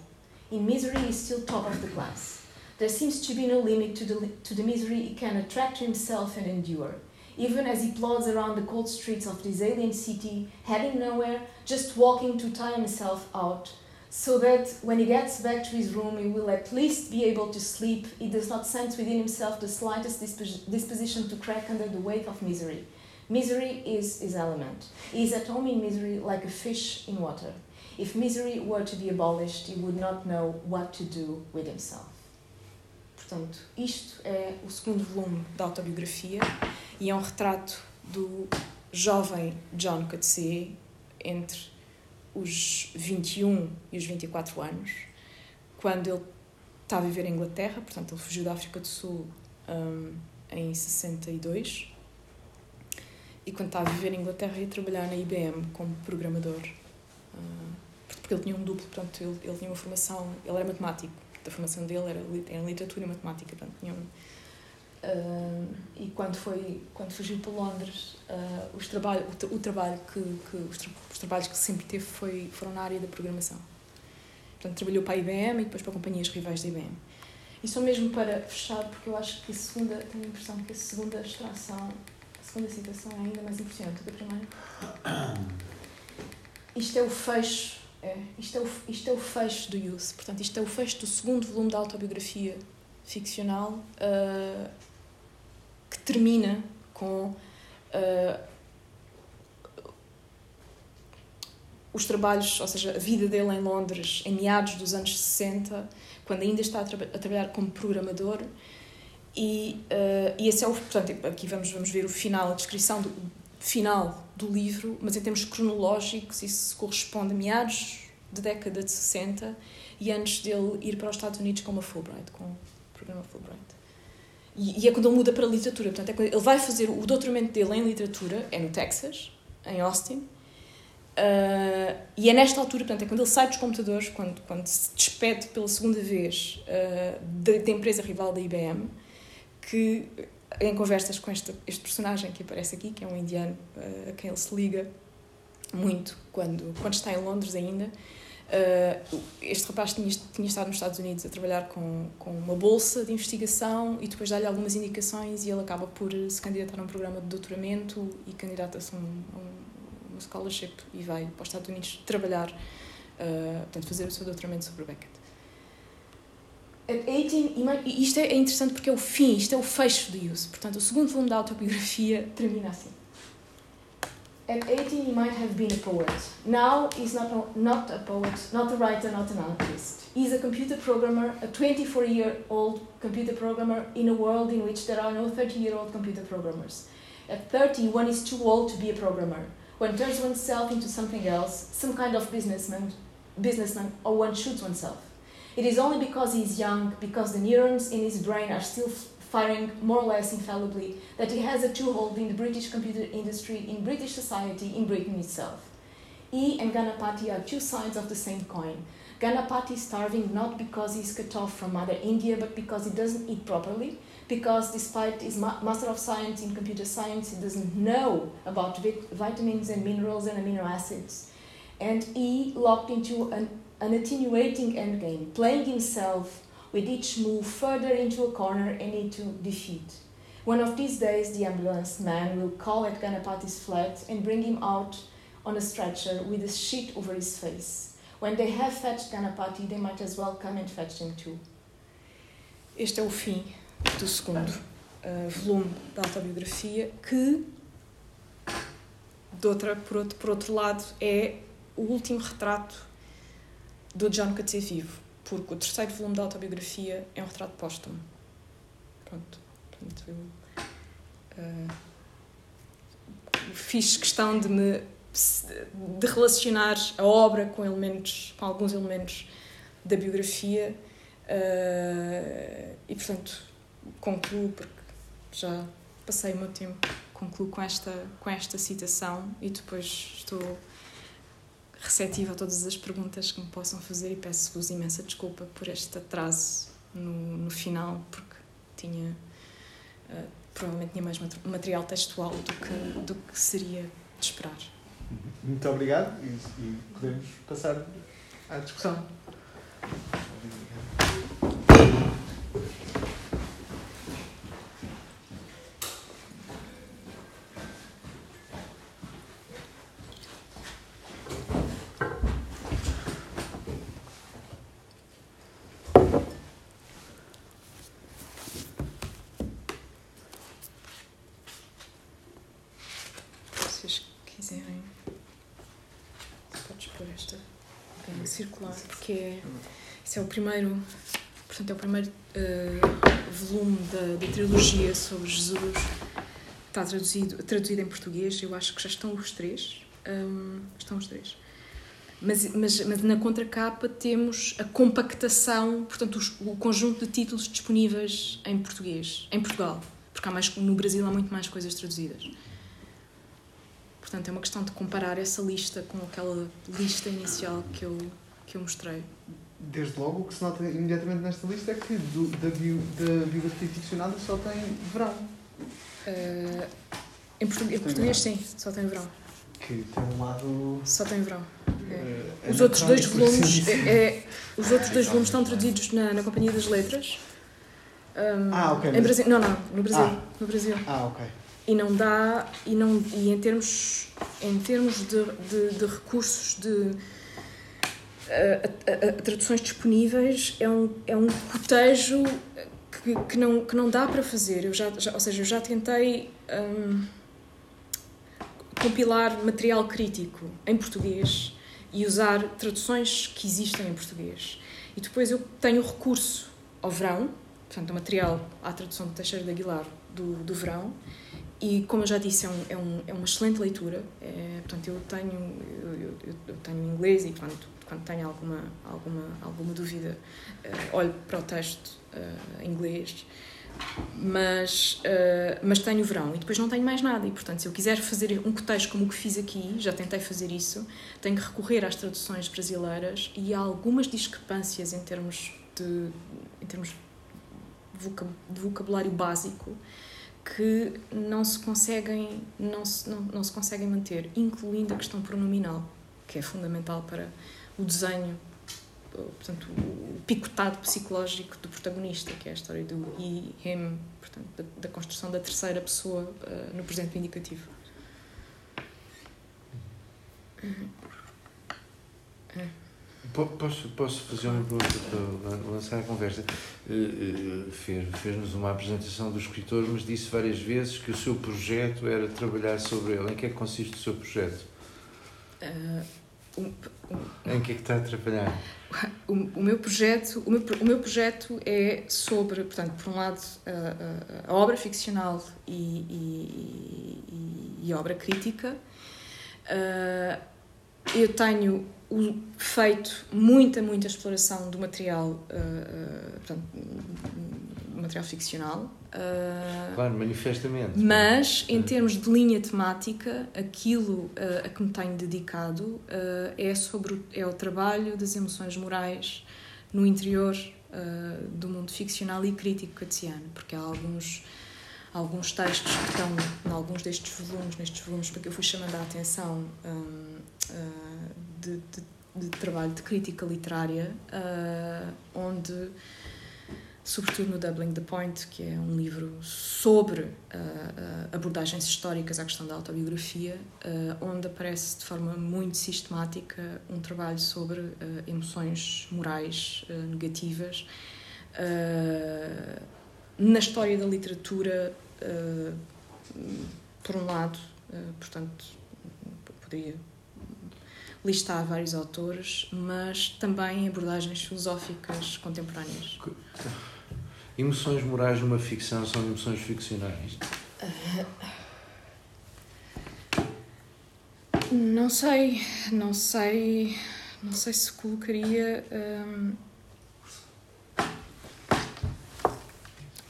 In misery, he is still top of the class. There seems to be no limit to the, to the misery he can attract to himself and endure even as he plods around the cold streets of this alien city, heading nowhere, just walking to tire himself out, so that when he gets back to his room, he will at least be able to sleep. He does not sense within himself the slightest disposition to crack under the weight of misery. Misery is his element. He is at home in misery like a fish in water. If misery were to be abolished, he would not know what to do with himself. Portanto, isto é o segundo volume da autobiografia e é um retrato do jovem John Coetzee entre os 21 e os 24 anos, quando ele está a viver em Inglaterra, portanto ele fugiu da África do Sul um, em 62 e quando estava a viver em Inglaterra ia trabalhar na IBM como programador uh, porque ele tinha um duplo, portanto ele, ele tinha uma formação, ele era matemático a formação dele era, era literatura e matemática, portanto tinha um, Uh, e quando foi quando fugiu para Londres uh, os trabalho, o, o trabalho que, que os, tra os, trabalhos que sempre teve foi foram na área da programação. Portanto trabalhou para a IBM e depois para companhias rivais da IBM e só mesmo para fechar porque eu acho que a segunda tenho a impressão que a segunda extração a segunda citação é ainda mais impressionante do que a primeira. Isto é o fecho é, isto, é o, isto é o fecho do Youth portanto isto é o fecho do segundo volume da autobiografia ficcional uh, que termina com uh, os trabalhos, ou seja, a vida dele em Londres em meados dos anos 60, quando ainda está a, tra a trabalhar como programador. E, uh, e esse é o. Portanto, aqui vamos, vamos ver o final, a descrição do final do livro, mas em termos cronológicos, isso corresponde a meados da década de 60 e antes dele ir para os Estados Unidos com uma Fulbright, com o programa Fulbright. E, e é quando ele muda para a literatura. Portanto, é quando ele vai fazer o doutoramento dele em literatura, é no Texas, em Austin. Uh, e é nesta altura, portanto, é quando ele sai dos computadores, quando, quando se despede pela segunda vez uh, da, da, empresa rival da IBM, que em conversas com este, este personagem que aparece aqui, que é um indiano uh, a quem ele se liga muito quando, quando está em Londres ainda, Uh, este rapaz tinha, tinha estado nos Estados Unidos a trabalhar com, com uma bolsa de investigação e depois dá-lhe algumas indicações e ele acaba por se candidatar a um programa de doutoramento e candidata-se a um, um, um scholarship e vai para os Estados Unidos trabalhar, uh, portanto, fazer o seu doutoramento sobre Beckett. At 18, e isto é interessante porque é o fim, isto é o fecho do Youth. Portanto, o segundo volume da autobiografia termina assim. At 18, he might have been a poet. Now, he's not, not a poet, not a writer, not an artist. He's a computer programmer, a 24 year old computer programmer in a world in which there are no 30 year old computer programmers. At 30, one is too old to be a programmer. One turns oneself into something else, some kind of businessman, businessman, or one shoots oneself. It is only because he is young, because the neurons in his brain are still firing more or less infallibly, that he has a toehold in the British computer industry, in British society, in Britain itself. He and Ganapati are two sides of the same coin. Ganapati is starving not because he's cut off from Mother India, but because he doesn't eat properly, because despite his ma Master of Science in Computer Science, he doesn't know about vit vitamins and minerals and amino acids. And he locked into an, an attenuating endgame, playing himself with each move further into a corner and into defeat. One of these days, the ambulance man will call at Ganapati's flat and bring him out on a stretcher with a sheet over his face. When they have fetched Ganapati, they might as well come and fetch him too. Este é o fim do segundo uh, volume da autobiografia, que, de outra, por, outro, por outro lado, é o último retrato do John Coetzee vivo porque o terceiro volume da autobiografia é um retrato póstumo. Pronto. Portanto, eu uh, fiz questão de me de relacionar a obra com elementos, com alguns elementos da biografia uh, e portanto concluo porque já passei o meu tempo concluo com esta com esta citação e depois estou receptiva a todas as perguntas que me possam fazer e peço-vos imensa desculpa por este atraso no, no final, porque tinha. Uh, provavelmente tinha mais material textual do que, do que seria de esperar. Muito obrigado e, e podemos passar à discussão. porque é o primeiro, portanto, é o primeiro uh, volume da, da trilogia sobre Jesus. Está traduzido, traduzido em português, eu acho que já estão os três. Um, estão os três. Mas, mas, mas na contracapa temos a compactação, portanto, os, o conjunto de títulos disponíveis em português, em Portugal. Porque há mais, no Brasil há muito mais coisas traduzidas. Portanto, é uma questão de comparar essa lista com aquela lista inicial que eu, que eu mostrei. Desde logo, o que se nota imediatamente nesta lista é que do, da, bio, da biografia ficcionada só tem verão. Uh, em português, em português sim, só tem verão. Que tem um lado. Só tem verão. É. Os outros dois volumes, é, é, os outros dois volumes estão traduzidos na, na Companhia das Letras. Um, ah, ok. Em Brasil, não, não, no Brasil, ah. no Brasil. Ah, ok. E não dá e não e em termos em termos de, de, de recursos de a, traduções disponíveis é um é um cotejo que, que não que não dá para fazer. Eu já, já ou seja, eu já tentei um, compilar material crítico em português e usar traduções que existem em português. E depois eu tenho recurso ao verão, portanto, o material à tradução de Teixeira de Aguilar do, do verão, e como eu já disse, é, um, é, um, é uma excelente leitura. É, portanto, eu tenho, eu, eu, eu tenho inglês e quando, quando tenho alguma, alguma, alguma dúvida, uh, olho para o texto uh, em inglês mas, uh, mas tenho verão e depois não tenho mais nada. E, portanto, se eu quiser fazer um cotejo como o que fiz aqui, já tentei fazer isso, tenho que recorrer às traduções brasileiras e há algumas discrepâncias em termos de, em termos de vocabulário básico que não se conseguem não se, não, não se conseguem manter, incluindo a questão pronominal, que é fundamental para o desenho portanto, o picotado psicológico do protagonista, que é a história do he, him, portanto, da, da construção da terceira pessoa uh, no presente indicativo. Uhum. Posso, posso fazer uma pergunta para lançar a conversa? Eh, eh, fez-nos fez uma apresentação do escritor, mas disse várias vezes que o seu projeto era trabalhar sobre ele. Em que é que consiste o seu projeto? Uh, um, um, em que é que está a trabalhar? O, o, meu projeto o meu, o meu projeto é sobre portanto por um lado a, a, a obra ficcional e, e, e, e obra crítica uh, eu tenho feito muita muita exploração do material uh, portanto, material ficcional Uh, claro, manifestamente. Mas, em termos de linha temática, aquilo uh, a que me tenho dedicado uh, é sobre o, é o trabalho das emoções morais no interior do mundo ficcional e crítico katiano, porque há alguns alguns textos que estão em alguns destes volumes, nestes volumes para que eu fui chamando a atenção um, de, de, de, trabalho de crítica literária, onde sobretudo no Doubling the Point, que é um livro sobre uh, uh, abordagens históricas à questão da autobiografia, uh, onde aparece de forma muito sistemática um trabalho sobre emoções morais negativas. na história da literatura, por um lado, portanto, poderia listar vários autores, mas também abordagens filosóficas contemporâneas. Emoções morais numa ficção são emoções ficcionais? Não sei, não sei, não sei se colocaria. Hum,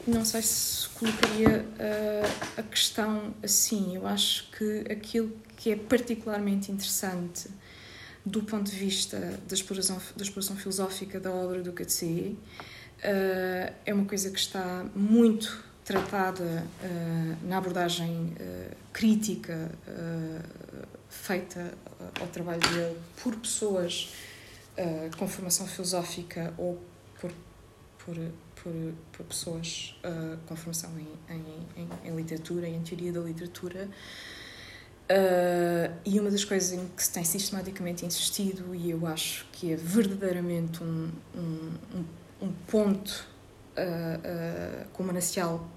não sei se colocaria uh, a questão assim. Eu acho que aquilo que é particularmente interessante do ponto de vista da exploração, da exploração filosófica da obra do Katsi uh, é uma coisa que está muito tratada uh, na abordagem uh, crítica feita ao trabalho dele por pessoas com formação filosófica ou por, por, por, por pessoas com formação em, em, em, em literatura e em teoria da literatura. Uh, e uma das coisas em que se tem sistematicamente insistido, e eu acho que é verdadeiramente um, um, um ponto uh, uh, com um manancial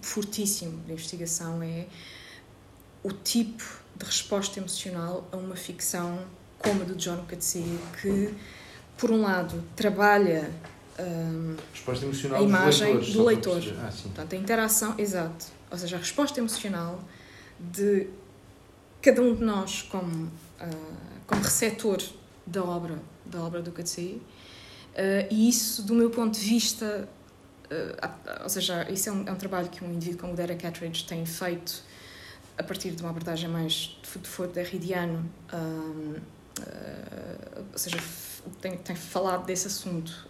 fortíssimo de investigação é o tipo de resposta emocional a uma ficção como a do John Coetzee, que, por um lado, trabalha um, resposta emocional a imagem do leitor. Ah, Portanto, a interação, exato. Ou seja, a resposta emocional de cada um de nós, como, uh, como receptor da obra, da obra do Katsui. Uh, e isso, do meu ponto de vista, uh, ou seja, isso é um, é um, trabalho que um indivíduo como o Derek Ettridge tem feito a partir de uma abordagem mais de foro derridiano, uh, ou seja, tem, tem falado desse assunto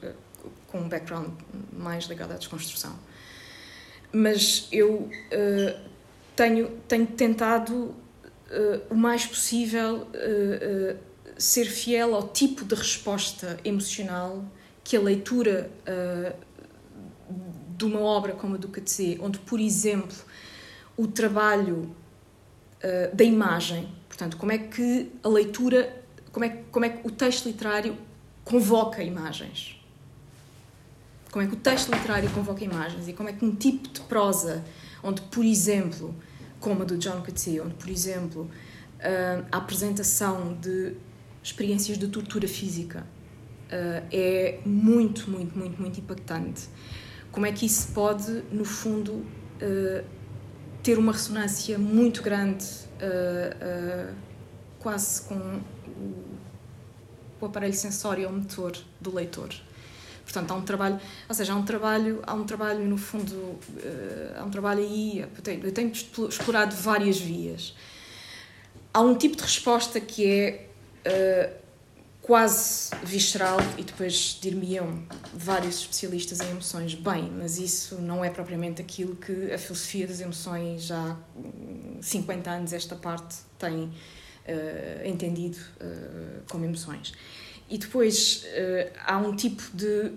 com um background mais ligado à desconstrução. Mas eu tenho, tenho tentado o mais possível ser fiel ao tipo de resposta emocional que a leitura uh, de uma obra como a do Katse, onde, por exemplo, o trabalho uh, da imagem, portanto, como é que a leitura, como é, como é que o texto literário convoca imagens. Como é que o texto literário convoca imagens e como é que um tipo de prosa, onde, por exemplo, como a do John Coetzee, onde, por exemplo, uh, a apresentação de experiências de tortura física. Uh, é muito, muito, muito, muito impactante. Como é que isso pode, no fundo, uh, ter uma ressonância muito grande, uh, quase com o, o aparelho sensório ou motor do leitor. Portanto, há um trabalho, ou seja, há um trabalho, há um trabalho no fundo, há um trabalho aí, eu tenho, eu tenho explorado várias vias. Há um tipo de resposta que é uh, quase visceral e depois dir-me-ão vários especialistas em emoções, bem, mas isso não é propriamente aquilo que a filosofia das emoções já há 50 anos esta parte tem uh, entendido uh, como emoções. E depois há um tipo de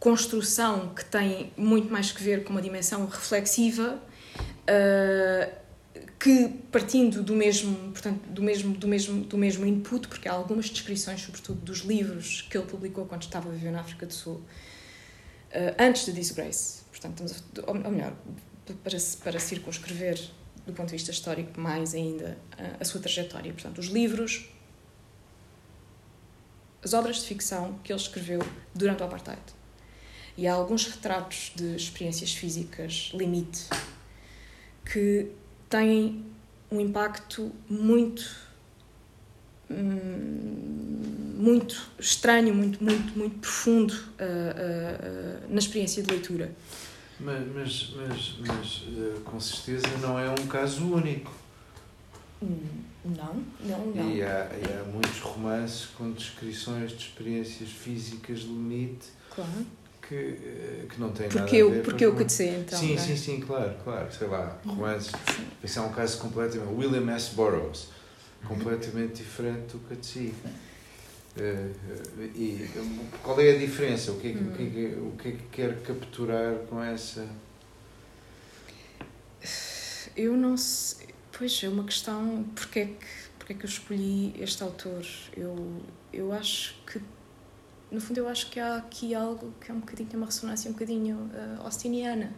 construção que tem muito mais que ver com uma dimensão reflexiva que partindo do mesmo, portanto, do mesmo, do mesmo, do mesmo input, porque há algumas descrições, sobretudo dos livros que ele publicou quando estava a viver na África do Sul, uh, antes de Disgrace, portanto, a, ou melhor, para, para circunscrever do ponto de vista histórico mais ainda a, a sua trajetória, portanto, os livros, as obras de ficção que ele escreveu durante o apartheid. E há alguns retratos de experiências físicas limite que têm um impacto muito hum, muito estranho, muito, muito, muito profundo uh, uh, uh, na experiência de leitura. Mas, mas, mas, mas com certeza não é um caso único. Hum, não, não, não. E há, e há muitos romances com descrições de experiências físicas limite claro que, eh, que não tem porque nada eu, a ver. Porque eu que sei, então. Sim, é? sim, sim, claro, claro. Sei lá, romances. Esse é um caso completamente. William S. Burroughs, completamente diferente do Katsi. Uh, eh, e qual é a diferença? O que é que, o, que é que, o que é que quer capturar com essa. Eu não sei. Pois é uma questão. Porque é que, porque é que eu escolhi este autor? Eu, eu acho que no fundo eu acho que há aqui algo que é um bocadinho, tem uma ressonância um bocadinho uh, austiniana,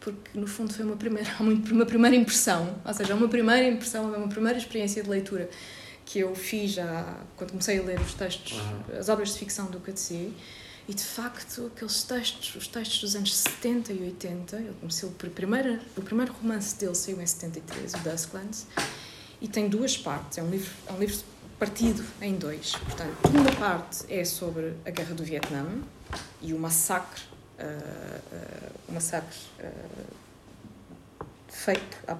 porque no fundo foi uma primeira, uma primeira impressão, ou seja, uma primeira impressão, uma primeira experiência de leitura que eu fiz já quando comecei a ler os textos, uhum. as obras de ficção do Katsi, e de facto aqueles textos, os textos dos anos 70 e 80, ele começou o primeiro, o primeiro romance dele saiu em 73, o Dusklands, e tem duas partes, é um livro, é um livro partido em dois. Portanto, uma parte é sobre a guerra do Vietnã e o massacre, uh, uh, o massacre uh, feito a,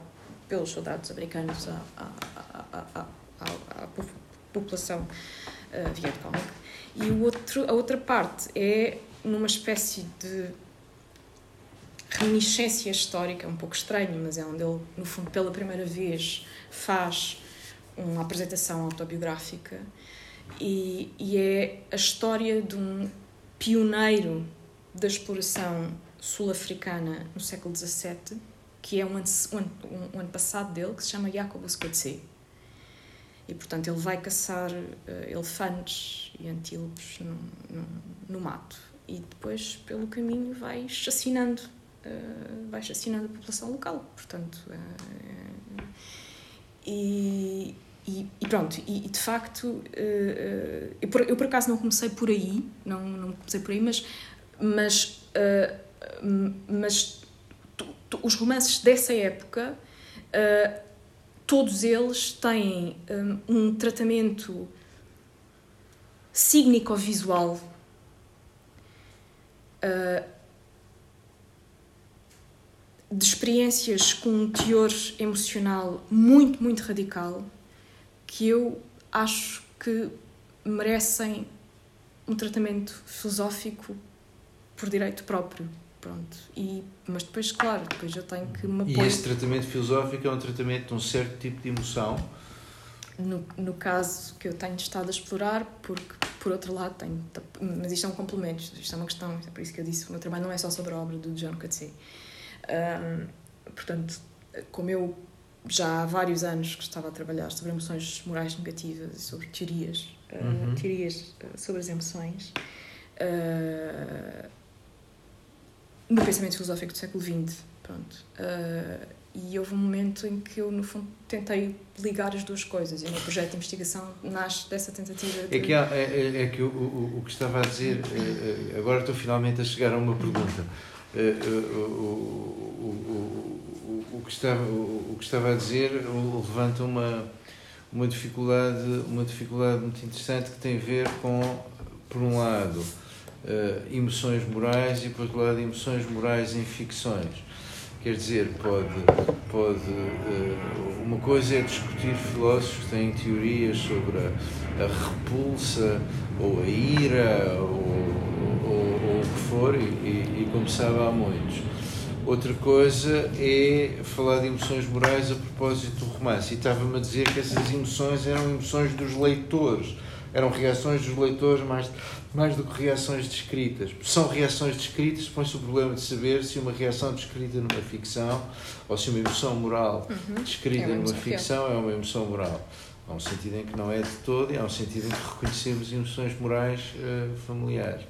pelos soldados americanos à, à, à, à população uh, vietcong. E o outro, a outra parte é numa espécie de reminiscência histórica, um pouco estranho, mas é onde ele, no fundo, pela primeira vez faz uma apresentação autobiográfica e, e é a história de um pioneiro da exploração sul-africana no século XVII, que é um um, um ano passado dele, que se chama Jacobus Coetzee. E, portanto, ele vai caçar uh, elefantes e antílopes no, no, no, mato. E depois, pelo caminho, vai chacinando, uh, vai chacinando a população local. Portanto, uh, e, e, e, pronto, e, e de facto, uh, uh, eu, por, eu por acaso não comecei por aí, não, não comecei por aí, mas, mas, uh, mas os romances dessa época, todos eles têm um, um tratamento cígnico-visual uh, de experiências com um teor emocional muito, muito radical que eu acho que merecem um tratamento filosófico por direito próprio. Pronto. E, mas depois, claro, depois eu tenho que me apoiar. E esse tratamento filosófico é um tratamento de um certo tipo de emoção? No, no caso que eu tenho estado a explorar, porque, por outro lado, tenho. Mas isto é um complemento, isto é uma questão, é por isso que eu disse: o meu trabalho não é só sobre a obra do John Coetzee. Um, portanto, como eu já há vários anos que estava a trabalhar sobre emoções morais negativas e sobre teorias, uhum. uh, teorias sobre as emoções, uh, no pensamento filosófico do século XX. Pronto. Uh, e houve um momento em que eu, no fundo, tentei ligar as duas coisas. E o meu projeto de investigação nasce dessa tentativa. De... É que, há, é, é, é, que o, o, o que estava a dizer, é, agora estou finalmente a chegar a uma pergunta. O, o, o, que estava, o, que estava a dizer levanta uma, uma, dificuldade, uma dificuldade muito interessante que tem a ver com, por um lado, uh, emoções morais e, por outro lado, emoções morais em ficções. Quer dizer, pode. pode uh, uma coisa é discutir filósofos que têm teorias sobre a, a repulsa, ou a ira, ou, ou, ou o que for, e, e, e como sabe, há muitos. Outra coisa é falar de emoções morais a propósito do romance. E estava-me a dizer que essas emoções eram emoções dos leitores, eram reações dos leitores mais mais do que reações descritas. São reações descritas, põe-se o problema de saber se uma reação descrita numa ficção ou se uma emoção moral uhum. descrita é numa ficção é uma emoção moral. Há um sentido em que não é de todo e há um sentido em que reconhecemos emoções morais uh, familiares.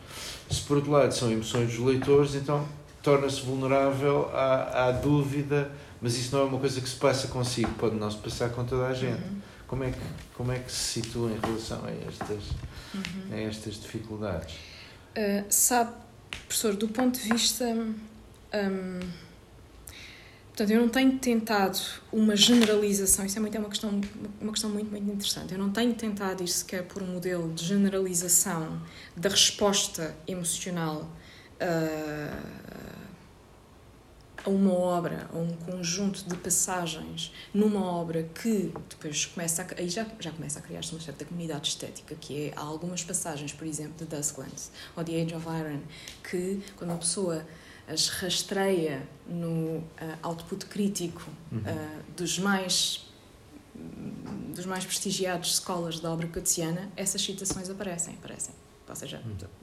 Se por outro lado são emoções dos leitores, então torna-se vulnerável à, à dúvida, mas isso não é uma coisa que se passa consigo, pode não se passar com toda a gente. Uhum. Como é que, como é que se situa em relação a estas, uhum. a estas dificuldades? Uh, sabe, professor, do ponto de vista. Um, portanto, eu não tenho tentado uma generalização, isso é, muito, é uma, questão, uma questão muito, muito interessante. Eu não tenho tentado ir sequer por um modelo de generalização da resposta emocional. Uh, a uma obra, a um conjunto de passagens numa obra que depois começa a, aí já, já começa a criar-se uma certa comunidade estética, que é há algumas passagens, por exemplo, de Dusklands ou The Age of Iron, que quando uma pessoa as rastreia no uh, output crítico uh, dos mais dos mais prestigiados escolas da obra cotidiana, essas citações aparecem, aparecem. Ou seja, uhum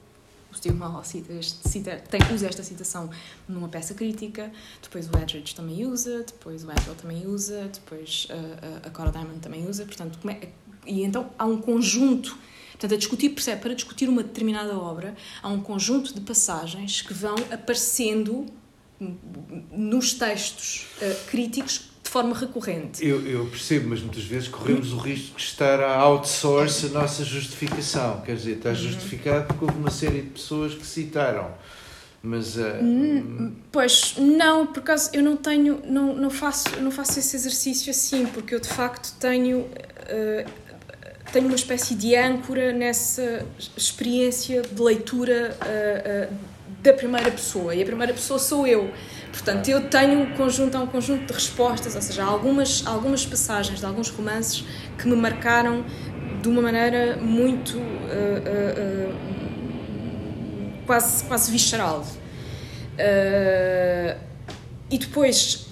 Steve Mall cita cita, tem, usa esta citação numa peça crítica, depois o Edridge também usa, depois o Edwell também usa, depois a, uh, uh, a Cora Diamond também usa, portanto, é, e então há um conjunto Portanto, a discutir, percebe, para discutir uma determinada obra, há um conjunto de passagens que vão aparecendo nos textos uh, críticos de forma recorrente. Eu, eu, percebo, mas muitas vezes corremos o risco de estar a outsource a nossa justificação. Quer dizer, está uhum. justificado porque houve uma série de pessoas que citaram. Mas. Uh... Pois, não, por acaso eu não tenho. Não, não, faço, não faço esse exercício assim, porque eu de facto tenho. Uh, tenho uma espécie de âncora nessa experiência de leitura uh, da primeira pessoa. E a primeira pessoa sou eu. Portanto, eu tenho um conjunto, um conjunto de respostas, ou seja, algumas, algumas passagens de alguns romances que me marcaram de uma maneira muito uh, uh, uh, quase, quase visceral. e depois,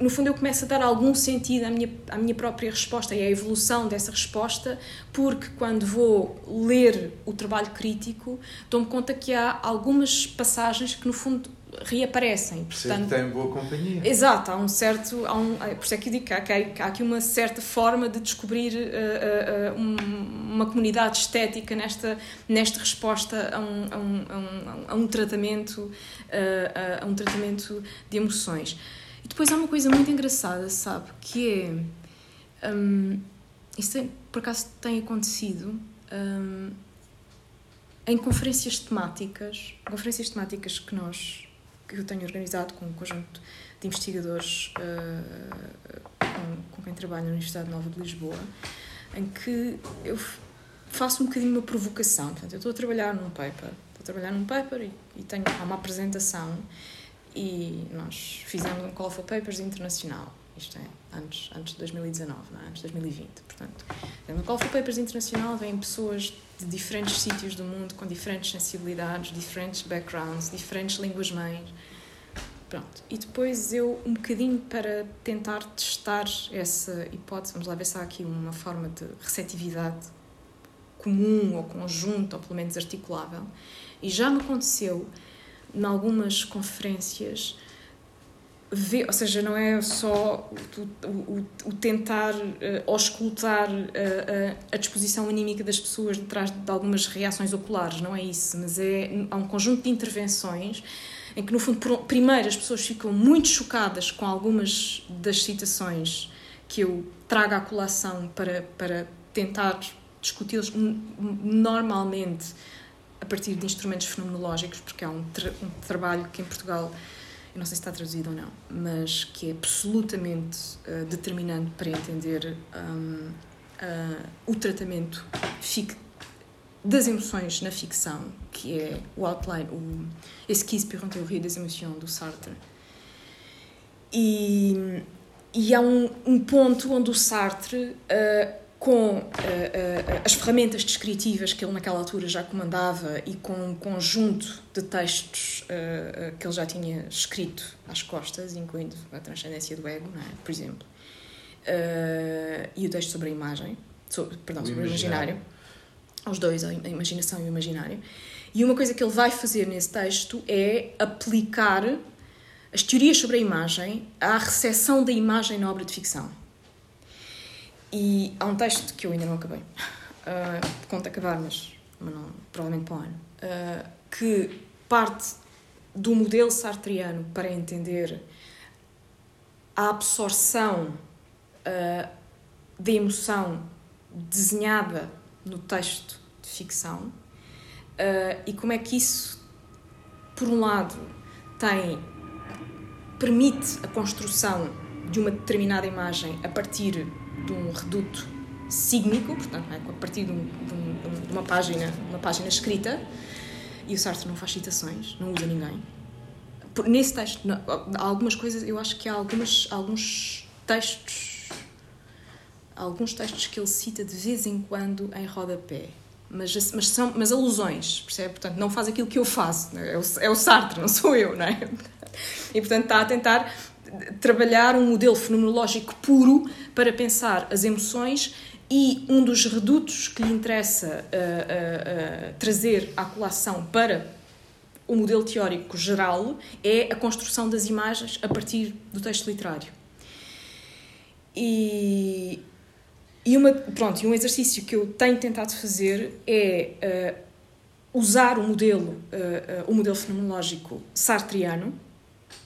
no fundo, eu começo a dar algum sentido à minha, à minha própria resposta e à evolução dessa resposta, porque quando vou ler o trabalho crítico, dou-me conta que há algumas passagens que, no fundo, reaparecem. Portanto, tem boa companhia. Exato, há um certo. Há um, por isso é que eu digo que há, há aqui uma certa forma de descobrir uh, uh, um, uma comunidade estética nesta, nesta resposta a um, a um, a um, a um tratamento, uh, a um tratamento de emoções. Depois há uma coisa muito engraçada, sabe? Que é. Um, isso por acaso tem acontecido. Um, em conferências temáticas, conferências temáticas que nós que eu tenho organizado com um conjunto de investigadores uh, com, com, quem trabalho na Universidade Nova de Lisboa, em que eu faço um bocadinho uma provocação. Portanto, eu estou a trabalhar num paper, estou a trabalhar num paper e, e tenho há uma apresentação e nós fizemos um call for papers internacional. Isto é, antes, antes de 2019, não é? antes de 2020. Portanto, no Call for Papers Internacional vêm pessoas de diferentes sítios do mundo, com diferentes sensibilidades, diferentes backgrounds, diferentes línguas-mães. Pronto. E depois eu, um bocadinho para tentar testar essa hipótese, vamos lá ver se há aqui uma forma de receptividade comum ou conjunto, ou pelo menos articulável. E já me aconteceu, em algumas conferências, ver, ou seja, não é só o, o, o tentar uh, auscultar uh, a disposição anímica das pessoas detrás de algumas reações oculares, não é isso, mas é há um conjunto de intervenções em que, no fundo, primeiro as pessoas ficam muito chocadas com algumas das citações que eu trago à colação para, para tentar discuti-los normalmente a partir de instrumentos fenomenológicos, porque é um, tra um trabalho que em Portugal não sei se está traduzido ou não, mas que é absolutamente uh, determinante para entender um, uh, o tratamento das emoções na ficção, que é o outline, o Esquisse pour une théorie des émotions do Sartre. E, e há um, um ponto onde o Sartre uh, com uh, uh, as ferramentas descritivas que ele naquela altura já comandava e com um conjunto de textos uh, que ele já tinha escrito às costas, incluindo a transcendência do ego, é? por exemplo, e o texto sobre a imagem, sobre, perdão, sobre o imaginário. imaginário, os dois, a imaginação e o imaginário. E uma coisa que ele vai fazer nesse texto é aplicar as teorias sobre a imagem à recepção da imagem na obra de ficção. E há um texto que eu ainda não acabei, uh, conto acabar, mas, mas não, provavelmente para o ano, uh, que parte do modelo sartriano para entender a absorção uh, da emoção desenhada no texto de ficção uh, e como é que isso, por um lado, tem permite a construção de uma determinada imagem a partir de um reduto sígnico, portanto, é? a partir de, um, de, de, uma página, uma página escrita, e o Sartre não faz citações, não usa ninguém. Por, nesse texto, não, há algumas coisas, eu acho que há algumas, alguns textos, alguns textos que ele cita de vez em quando em rodapé. Mas, mas são mas alusões, percebe? Portanto, não faz aquilo que eu faço. É? é o, é o Sartre, não sou eu, não é? E, portanto, está a tentar trabalhar um modelo fenomenológico puro para pensar as emoções e um dos redutos que lhe interessa uh, uh, uh, trazer à colação para o modelo teórico geral é a construção das imagens a partir do texto literário. E, e, uma, pronto, um exercício que eu tenho tentado fazer é usar o modelo, o modelo fenomenológico sartriano,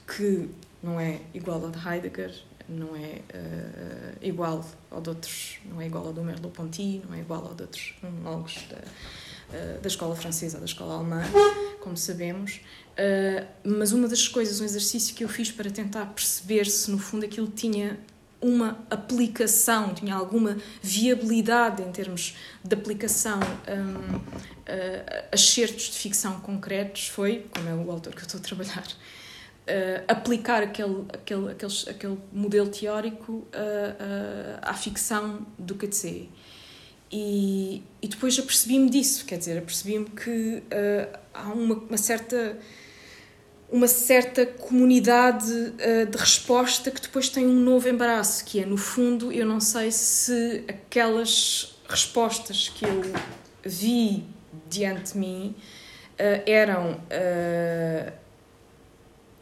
que não é igual ao de Heidegger, não é uh, igual ao de outros, não é igual ao do Merleau-Ponty, não é igual ao de outros monólogos da, uh, da escola francesa, da escola alemã, como sabemos. Uh, mas uma das coisas, um exercício que eu fiz para tentar perceber se no fundo aquilo tinha uma aplicação, tinha alguma viabilidade em termos de aplicação um, a excertos de ficção concretos, foi, como é o autor que eu estou a trabalhar, uh, aplicar aquele, aquele, aquele, aquele modelo teórico uh, uh, à ficção do KTC. E, e depois apercebi-me disso, quer dizer, apercebi-me que há uma, uma certa uma certa comunidade de resposta que depois tem um novo embaraço, que é, no fundo, eu não sei se aquelas respostas que eu vi diante de mim eram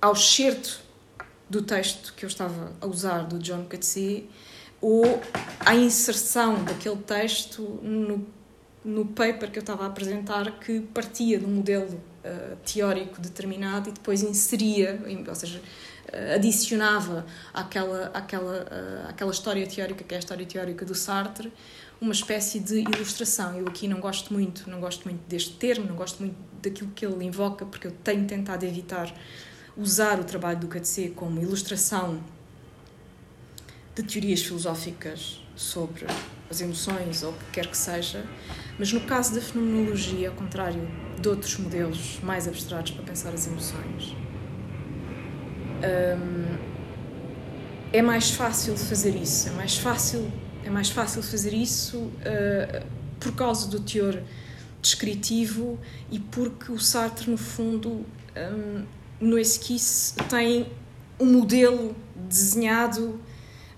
ao certo do texto que eu estava a usar do John Coetzee ou à inserção daquele texto no, no paper que eu estava a apresentar que partia de um modelo uh, teórico determinado e depois inseria, ou seja, uh, adicionava àquela, àquela, uh, àquela história teórica que é a história teórica do Sartre uma espécie de ilustração. Eu aqui não gosto muito, não gosto muito deste termo, não gosto muito daquilo que ele invoca porque eu tenho tentado evitar usar o trabalho do KTC como ilustração de teorias filosóficas sobre as emoções ou o que quer que seja, mas no caso da fenomenologia, ao contrário de outros modelos mais abstratos para pensar as emoções, hum, é mais fácil de fazer isso. É mais fácil, é mais fácil fazer isso uh, por causa do teor descritivo e porque o Sartre, no fundo, um, no esquice, tem um modelo desenhado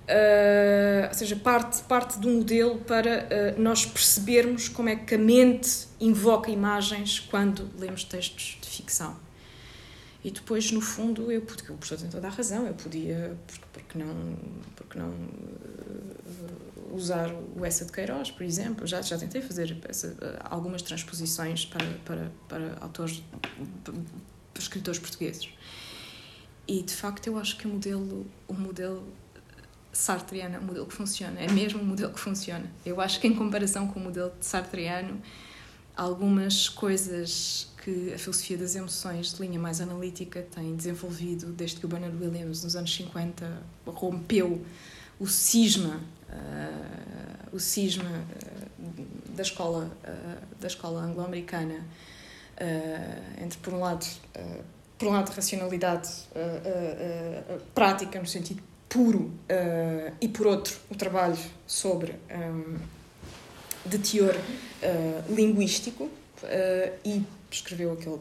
Uh, ou seja, parte, parte do modelo para uh, nós percebermos como é que a mente invoca imagens quando lemos textos de ficção. E depois, no fundo, eu, porque o professor tem toda a razão, eu podia, porque, porque não, porque não uh, usar o Essa de Queiroz, por exemplo, já, já tentei fazer essa, algumas transposições para, para, para autores, escritores portugueses. E, de facto, eu acho que o modelo, o modelo sartreano é um modelo que funciona, é mesmo um modelo que funciona. Eu acho que, em comparação com o modelo de sartreano, algumas coisas que a filosofia das emoções de linha mais analítica tem desenvolvido desde que o Bernard Williams, nos anos 50, rompeu o cisma, uh, o cisma uh, da escola, uh, da escola anglo-americana entre, por um lado, por um lado, racionalidade prática, no sentido puro uh, e por outro o trabalho sobre um, de teor uh, linguístico uh, e escreveu aquele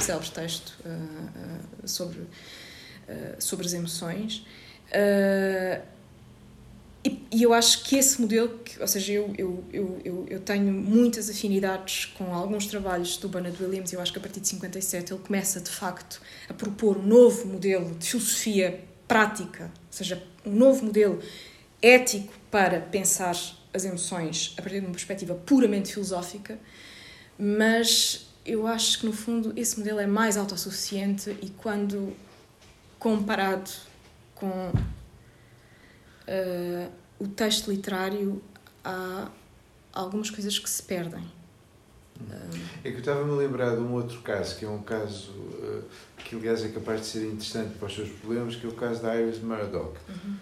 célebre texto sobre sobre as emoções e, e, eu acho que esse modelo, que, ou seja, eu, eu, eu, eu tenho muitas afinidades com alguns trabalhos do Bernard Williams, eu acho que a partir de 57 ele começa de facto a propor um novo modelo de filosofia prática, ou seja, um novo modelo ético para pensar as emoções a partir de uma perspectiva puramente filosófica, mas eu acho que no fundo esse modelo é mais autossuficiente e quando comparado com uh, o texto literário há algumas coisas que se perdem. É que eu estava-me a lembrar de um outro caso, que é um caso uh, que, aliás, é capaz de ser interessante para os seus problemas, que é o caso da Iris Murdoch. Uhum.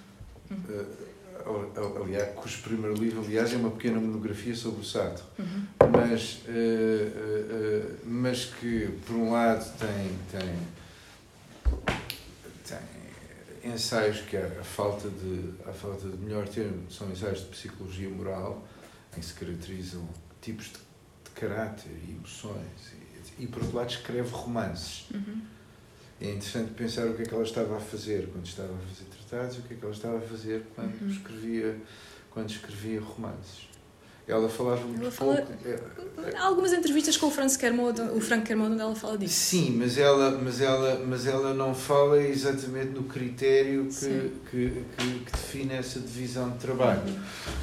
Uh, aliás, cujo primeiro livro, aliás, é uma pequena monografia sobre o Sartre. Uhum. Mas, uh, mas que, por um lado, tem, tem ensaios que, a falta, de, a falta de melhor termo, são ensaios de psicologia moral, em que se caracterizam tipos de caráter e emoções. E, e por outro lado, escreve romances. Uhum. É interessante pensar o que é que ela estava a fazer quando estava a fazer tratados e o que é que ela estava a fazer quando, uhum. escrevia, quando escrevia romances. Ela falava muito fala... pouco. É, é algumas entrevistas com o Frank Kermode, o Frank Kermode, onde ela fala disso. Sim, mas ela, mas ela, mas ela não fala exatamente no critério que, que, que, que, define essa divisão de trabalho.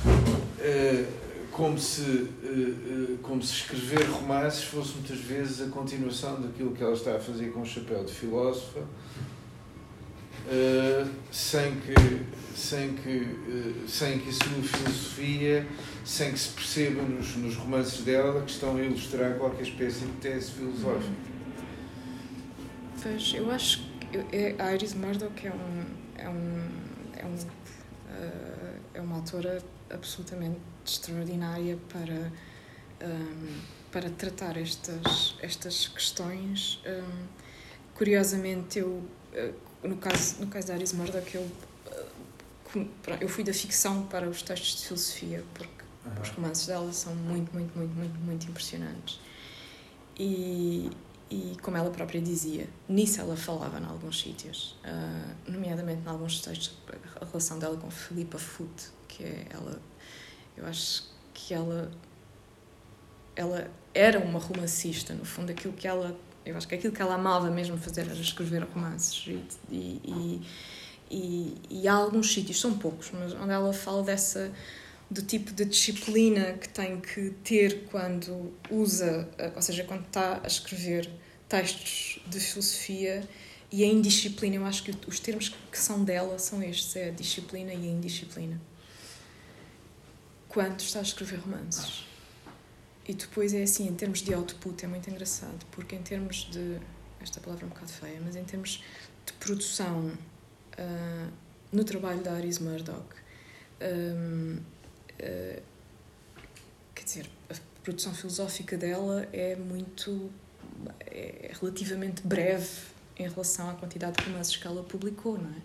Uhum. Uh, como se, eh, eh, como se escrever romances fosse muitas vezes a continuação daquilo que ela está a fazer com o chapéu de filósofa, sem que, sem que, sem que assuma filosofia, sem que se perceba nos, nos romances dela que estão a ilustrar qualquer espécie de tese filosófica. Pois, eu acho que é, a Iris Murdoch é um, é um, é um, é uma autora absolutamente extraordinária para, um, para tratar estas, estas questões. Um, curiosamente, eu, uh, no, caso, no caso da Aris Murdoch, eu, uh, eu fui da ficção para os textos de filosofia, porque uhum. os romances dela são muito, muito, muito, muito, muito impressionantes. E, e como ela própria dizia, nisso ela falava em alguns sítios, uh, nomeadamente em alguns textos, a relação dela com Filipa Foot, que é ela eu acho que ela ela era uma romancista, no fundo, aquilo que ela eu acho que aquilo que ela amava mesmo fazer era escrever romances e, e, e, e há alguns sítios, são poucos, mas onde ela fala dessa do tipo de disciplina que tem que ter quando usa, ou seja, quando está a escrever textos de filosofia e a indisciplina, eu acho que os termos que são dela são estes, é a disciplina e a indisciplina quando está a escrever romances. E depois é assim, em termos de output, é muito engraçado, porque em termos de. Esta palavra é um bocado feia, mas em termos de produção uh, no trabalho da Aris Murdoch, um, uh, dizer, a produção filosófica dela é muito. é relativamente breve em relação à quantidade de romances que ela publicou, não é?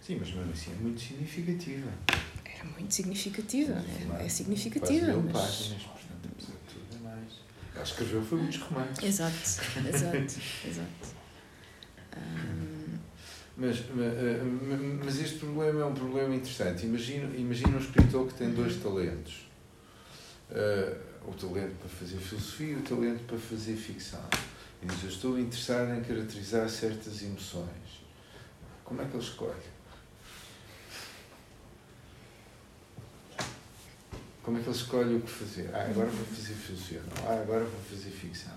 Sim, mas mesmo assim é muito significativa. Era muito significativa, é, é significativa. Quase mil mas... páginas, portanto, apesar de tudo, é mais. Ela escreveu foi muitos romances. Exato, exato, exato. Um... Mas, mas este problema é um problema interessante. Imagina, imagina um escritor que tem dois talentos. Uh, o talento para fazer filosofia e o talento para fazer ficção. E diz, eu estou interessado em caracterizar certas emoções. Como é que ele escolhe? Como é que ele escolhe o que fazer? Ah, agora vou fazer filosofia. Não, ah, agora vou fazer ficção.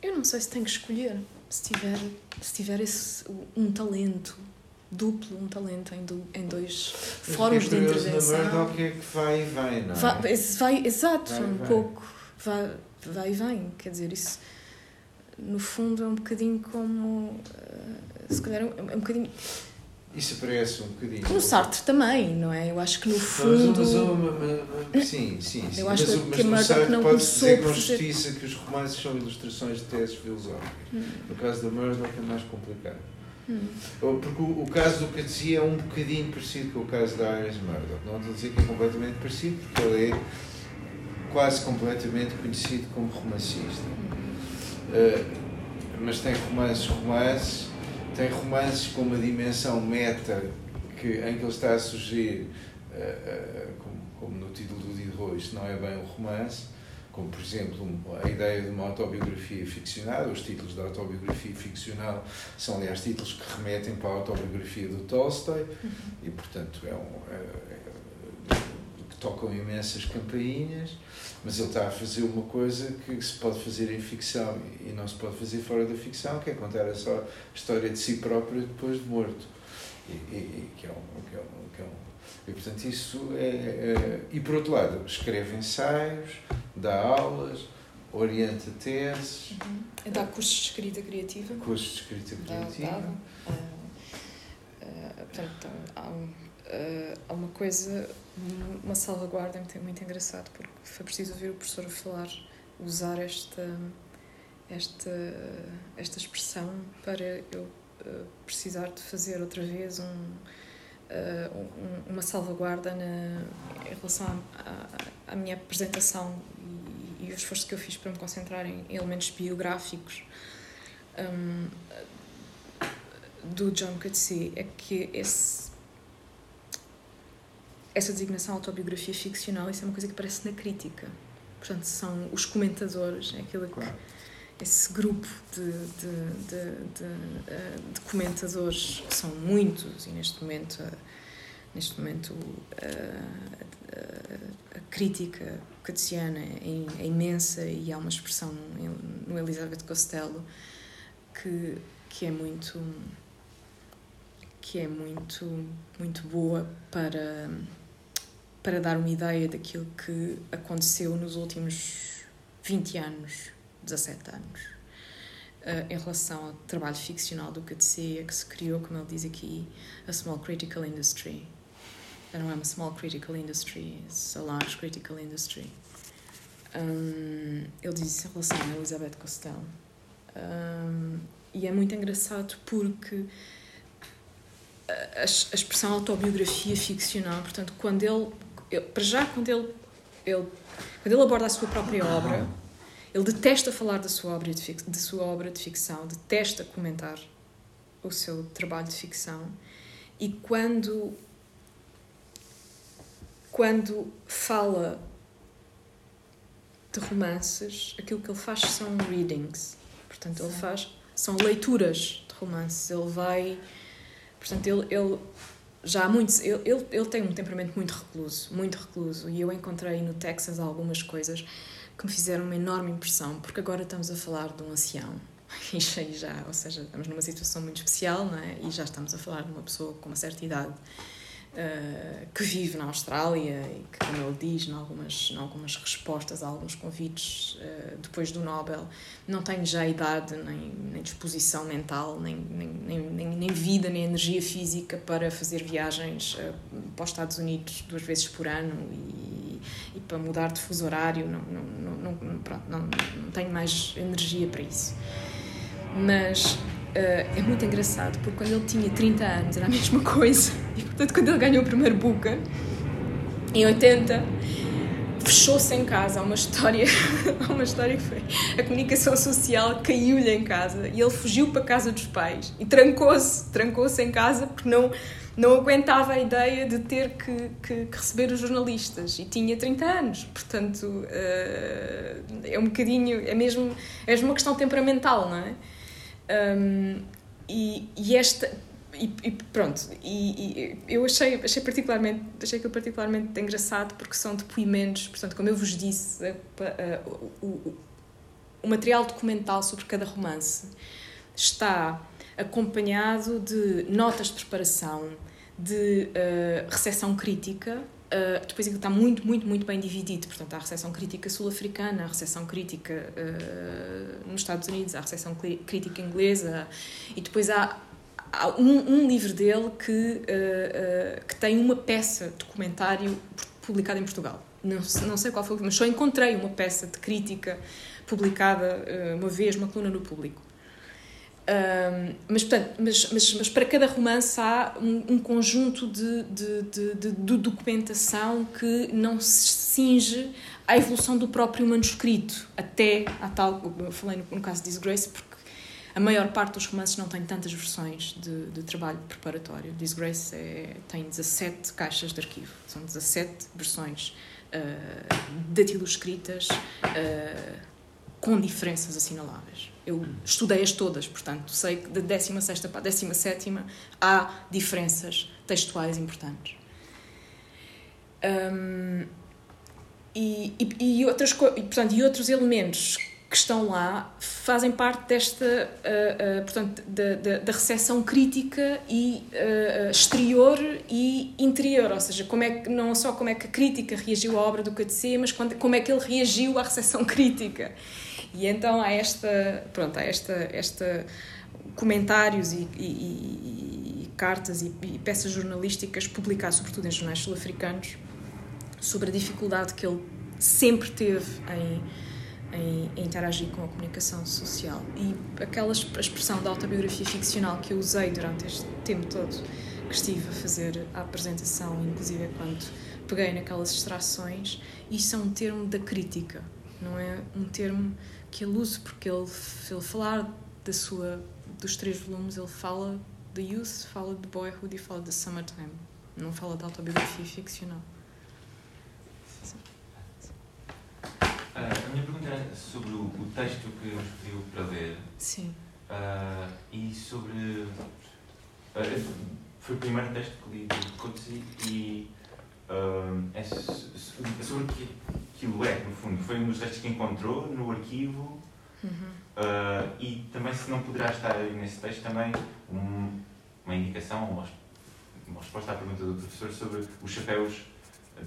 Eu não sei se tem que escolher. Se tiver, se tiver esse, um talento duplo, um talento em, do, em dois Mas fóruns de intervenção. Na verdade, o que é que vai e vem, não é? Vai, vai exato, vai, um vai. pouco. Vai, vai e vem. Quer dizer, isso no fundo é um bocadinho como. Uh, se calhar é um, é um bocadinho isso parece um bocadinho. No Sartre também, não é? Eu acho que no fundo. Mas, mas, mas, sim, sim, sim. Eu acho mas, que mas no Sartre não pode dizer com justiça que os romances são ilustrações de teses filosóficas. Hum. No caso da Murdoch é mais complicado. Hum. Porque o, o, caso do Katzi é um bocadinho parecido com o caso da Iris Murdoch. Não estou a dizer que é completamente parecido, porque ele é quase completamente conhecido como romancista. Uh, mas tem romances, romances tem romances com uma dimensão meta que, em que ele está a surgir, uh, uh, como, como, no título do Diderot, isto não é bem um romance, como por exemplo a ideia de uma autobiografia ficcionada, os títulos da autobiografia ficcional são aliás títulos que remetem para a autobiografia do Tolstói uhum. e portanto é um, é, é, que tocam imensas campainhas mas ele está a fazer uma coisa que se pode fazer em ficção e não se pode fazer fora da ficção, que é contar a só a história de si próprio depois de morto. E, e, que é um, que é um, que é um, e portanto isso é, é, E por outro lado, escreve ensaios, dá aulas, orienta teses. Uhum. Dá cursos de escrita criativa. Cursos de escrita criativa. Dá, dá. Uh, uh, portanto, há um uh, há uma coisa, uma salvaguarda muito, muito engraçado, porque foi preciso ouvir o professor falar, usar esta, esta, esta expressão para eu uh, precisar de fazer outra vez um, uh, um, uma salvaguarda na, em relação à, minha apresentação e, e, o esforço que eu fiz para me concentrar em elementos biográficos. Um, do John Coetzee é que esse essa designação autobiografia ficcional, isso é uma coisa que aparece na crítica. Portanto, são os comentadores, é aquilo que. Claro. Esse grupo de, de, de, de, eh, de comentadores, que são muitos, e neste momento, neste momento a, a, a crítica cartesiana é, é, imensa e há uma expressão no Elizabeth Costello que, que é muito que é muito muito boa para para dar uma ideia daquilo que aconteceu nos últimos 20 anos, 17 anos, uh, em relação ao trabalho ficcional do KTC, que se criou, como ele diz aqui, a small critical industry. Não é uma small critical industry, it's a large critical industry. Um, ele diz isso em relação a Elizabeth Costello. Um, e é muito engraçado porque a expressão autobiografia ficcional, portanto, quando ele eu, para já, quando ele, ele, quando ele aborda a sua própria obra, ele detesta falar da sua obra de, fic, de sua obra de ficção, detesta comentar o seu trabalho de ficção. E quando, quando fala de romances, aquilo que ele faz são readings. Portanto, ele faz são leituras de romances. Ele vai, portanto, ele, ele já há muitos. Ele, ele, tem um temperamento muito recluso, muito recluso, e eu encontrei no Texas algumas coisas que me fizeram uma enorme impressão, porque agora estamos a falar de um ancião. E já, ou seja, estamos numa situação muito especial, não é? E já estamos a falar de uma pessoa com uma certa idade uh, que vive na Austrália e que, como ele diz, em algumas, em algumas respostas a alguns convites uh, depois do Nobel, não tem já idade, nem, nem disposição mental, nem, nem, nem, nem, vida, nem energia física para fazer viagens uh, para os Estados Unidos duas vezes por ano e, e para mudar de fuso horário, não, não, não, não, pronto, não, não tenho mais energia para isso. Mas é muito engraçado, porque quando ele tinha 30 anos era a mesma coisa, e portanto, quando ele ganhou o primeiro Booker, em 80, fechou-se em casa. Há uma história, uma história que foi a comunicação social caiu-lhe em casa e ele fugiu para a casa dos pais e trancou-se, trancou-se em casa porque não não aguentava a ideia de ter que, que, que, receber os jornalistas e tinha 30 anos, portanto uh, é um bocadinho, é mesmo, é mesmo uma questão temperamental, não é? Um, e, e esta e, e, pronto, e, eu achei, achei particularmente achei aquilo particularmente engraçado porque são depoimentos, portanto, como eu vos disse, a, a, o, o, o material documental sobre cada romance está acompanhado de notas de preparação, de uh, recepção crítica. Uh, depois está muito, muito, muito bem dividido. Portanto, há a recepção crítica sul-africana, a recepção crítica uh, nos Estados Unidos, há a recepção crítica inglesa, e depois há, há um, um, livro dele que, uh, que tem uma peça de comentário publicada em Portugal. Não, não sei qual foi, mas só encontrei uma peça de crítica publicada uma vez, uma coluna no público. Um, mas, portanto, mas, mas, mas, para cada romance há um, um conjunto de, de, de, de, documentação que não se cinge à evolução do próprio manuscrito, até a tal, falei no, no caso de Disgrace, porque a maior parte dos romances não tem tantas versões de, de trabalho preparatório. Disgrace é, tem 17 caixas de arquivo, são 17 versões uh, daquilo escritas uh, com diferenças assinaláveis. Eu estudei-as todas, portanto, sei que da 16 para a 17 há diferenças textuais importantes. Um, e, e, e, outras, e, portanto, e outros elementos que estão lá fazem parte desta, uh, uh, portanto, da, da, da recepção crítica e uh, exterior e interior, ou seja, como é que, não só como é que a crítica reagiu à obra do KTC, mas quando, como é que ele reagiu à recepção crítica. E então há esta, pronto, há esta, esta comentários e, e, e cartas e, e, peças jornalísticas publicadas, sobretudo em jornais sul-africanos, sobre a dificuldade que ele sempre teve em, em, em, interagir com a comunicação social. E aquela expressão da autobiografia ficcional que eu usei durante este tempo todo que estive a fazer a apresentação, inclusive quando peguei naquelas extrações, isso é um termo da crítica, não é um termo que ele use, porque ele, ele falar da sua, dos três volumes, ele fala de Youth, fala de Boyhood e fala de Summertime. Não fala de autobiografia ficcional. Uh, a minha pergunta é sobre o, o texto que nos pediu para ler. Sim. Uh, e sobre. Uh, foi o primeiro texto que li do Coetzee e é sobre o que aquilo é, no fundo. Foi um dos textos que encontrou no arquivo uhum. uh, e também, se não poderá estar nesse texto, também um, uma indicação, uma, uma resposta à pergunta do professor sobre os chapéus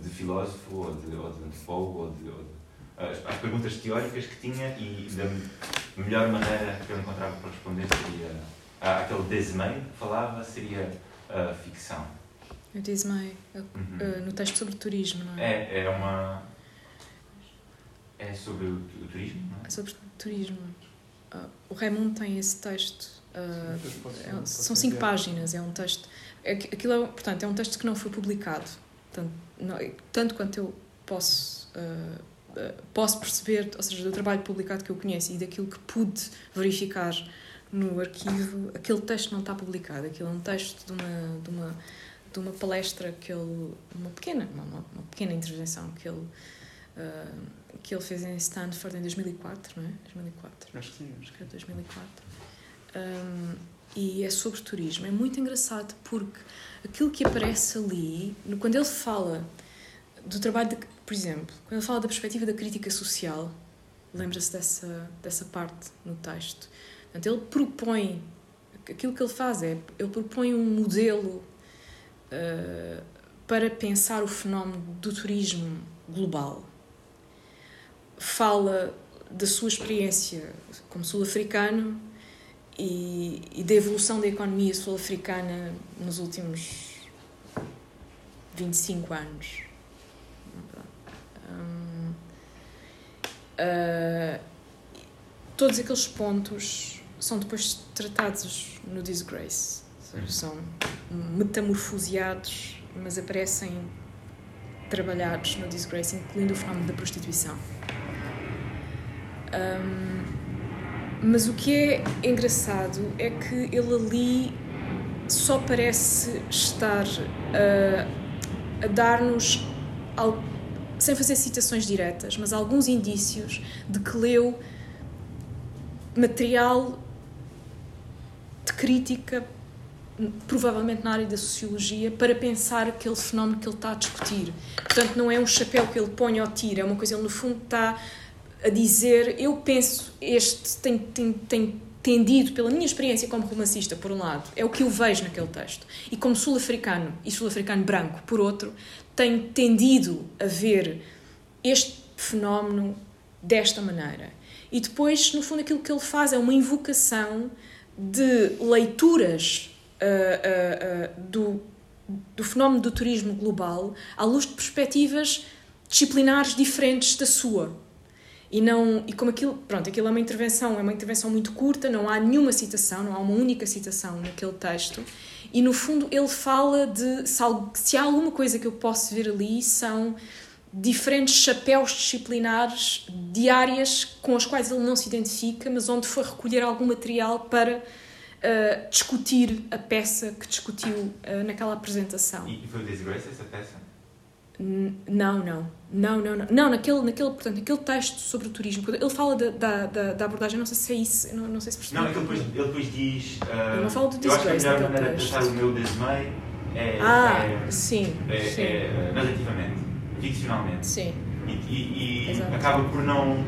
de filósofo ou de, ou de antropólogo ou de, ou de as, as, perguntas teóricas que tinha e da melhor maneira que eu encontrava para responder seria aquele desmei que falava seria a ficção. O desmei, uhum. uh, no texto sobre turismo, não é? É, é uma é sobre o, o turismo, não é? é sobre turismo. Uh, o Raimundo tem esse texto. Uh, é, são cinco páginas, é um texto. É, aquilo é, portanto, é um texto que não foi publicado. Tanto, não, tanto quanto eu posso, uh, posso perceber, ou seja, do trabalho publicado que eu conheço e daquilo que pude verificar no arquivo, aquele texto não está publicado. Aquilo é um texto de uma, de uma, de uma palestra que ele. Uma pequena, uma, uma pequena intervenção que ele que ele fez em Stanford em 2004, não é? 2004. Acho que sim. Acho que é 2004. Um, e é sobre turismo. É muito engraçado porque aquilo que aparece ali, quando ele fala do trabalho, de, por exemplo, quando ele fala da perspectiva da crítica social, lembra-se dessa, dessa parte no texto. Portanto, ele propõe, aquilo que ele faz é, ele propõe um modelo uh, para pensar o fenómeno do turismo global fala da sua experiência como sul-africano e, e, da evolução da economia sul-africana nos últimos 25 anos. Uh, todos aqueles pontos são depois tratados no Disgrace. São metamorfoseados, mas aparecem trabalhados no Disgrace, incluindo o fenómeno da prostituição. Um, mas o que é engraçado é que ele ali só parece estar a, a dar-nos, sem fazer citações diretas, mas alguns indícios de que leu material de crítica, provavelmente na área da sociologia, para pensar aquele fenómeno que ele está a discutir. Portanto, não é um chapéu que ele põe ou tira, é uma coisa, ele no fundo está a dizer: eu penso, este tem, tem, tem tendido, pela minha experiência como romancista, por um lado, é o que eu vejo naquele texto, e como sul-africano e sul-africano branco, por outro, tenho tendido a ver este fenómeno desta maneira. E depois, no fundo, aquilo que ele faz é uma invocação de leituras uh, do, do fenómeno do turismo global à luz de perspectivas disciplinares diferentes da sua. E, não, e como aquilo, pronto, aquilo é uma intervenção, é uma intervenção muito curta, não há nenhuma citação, não há uma única citação naquele texto. E no fundo ele fala de se, se há alguma coisa que eu posso ver ali são diferentes chapéus disciplinares de áreas com as quais ele não se identifica, mas onde foi recolher algum material para uh, discutir a peça que discutiu uh, naquela apresentação. E foi Disgrace essa peça? N não, não. Não, não, não. Não, naquele, naquele, portanto, naquele texto sobre o turismo, ele fala da, da, da abordagem, não sei se é isso, não, não sei se percebeu. Não, é ele depois, ele depois diz. Uh, ele não fala do Disgrace. Eu acho que a melhor maneira de tratar o meu desmai é. Ah, é, sim. É, sim. é narrativamente ficcionalmente. Sim. E, e, e acaba por não.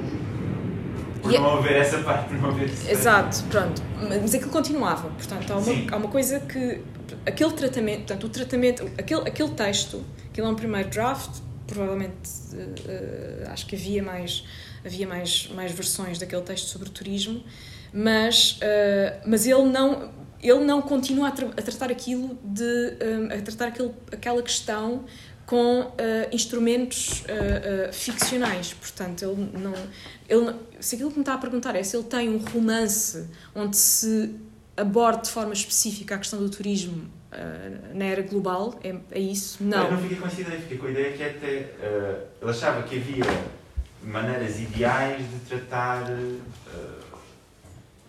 Por e não haver essa parte, não haver esse Exato, pronto. Mas aquilo continuava. Portanto, há uma, há uma coisa que. Aquele tratamento, portanto, o tratamento. Aquele, aquele texto, aquilo é um primeiro draft, provavelmente uh, acho que havia mais havia mais mais versões daquele texto sobre o turismo mas uh, mas ele não ele não continua a, tra a tratar aquilo de um, a tratar aquele, aquela questão com uh, instrumentos uh, uh, ficcionais. Portanto, ele não, ele não, se aquilo que me está a perguntar é se ele tem um romance onde se aborda de forma específica a questão do turismo na era global, é, é isso? Não. Eu não fiquei com essa ideia, fiquei com a ideia que até ele achava que havia maneiras ideais de tratar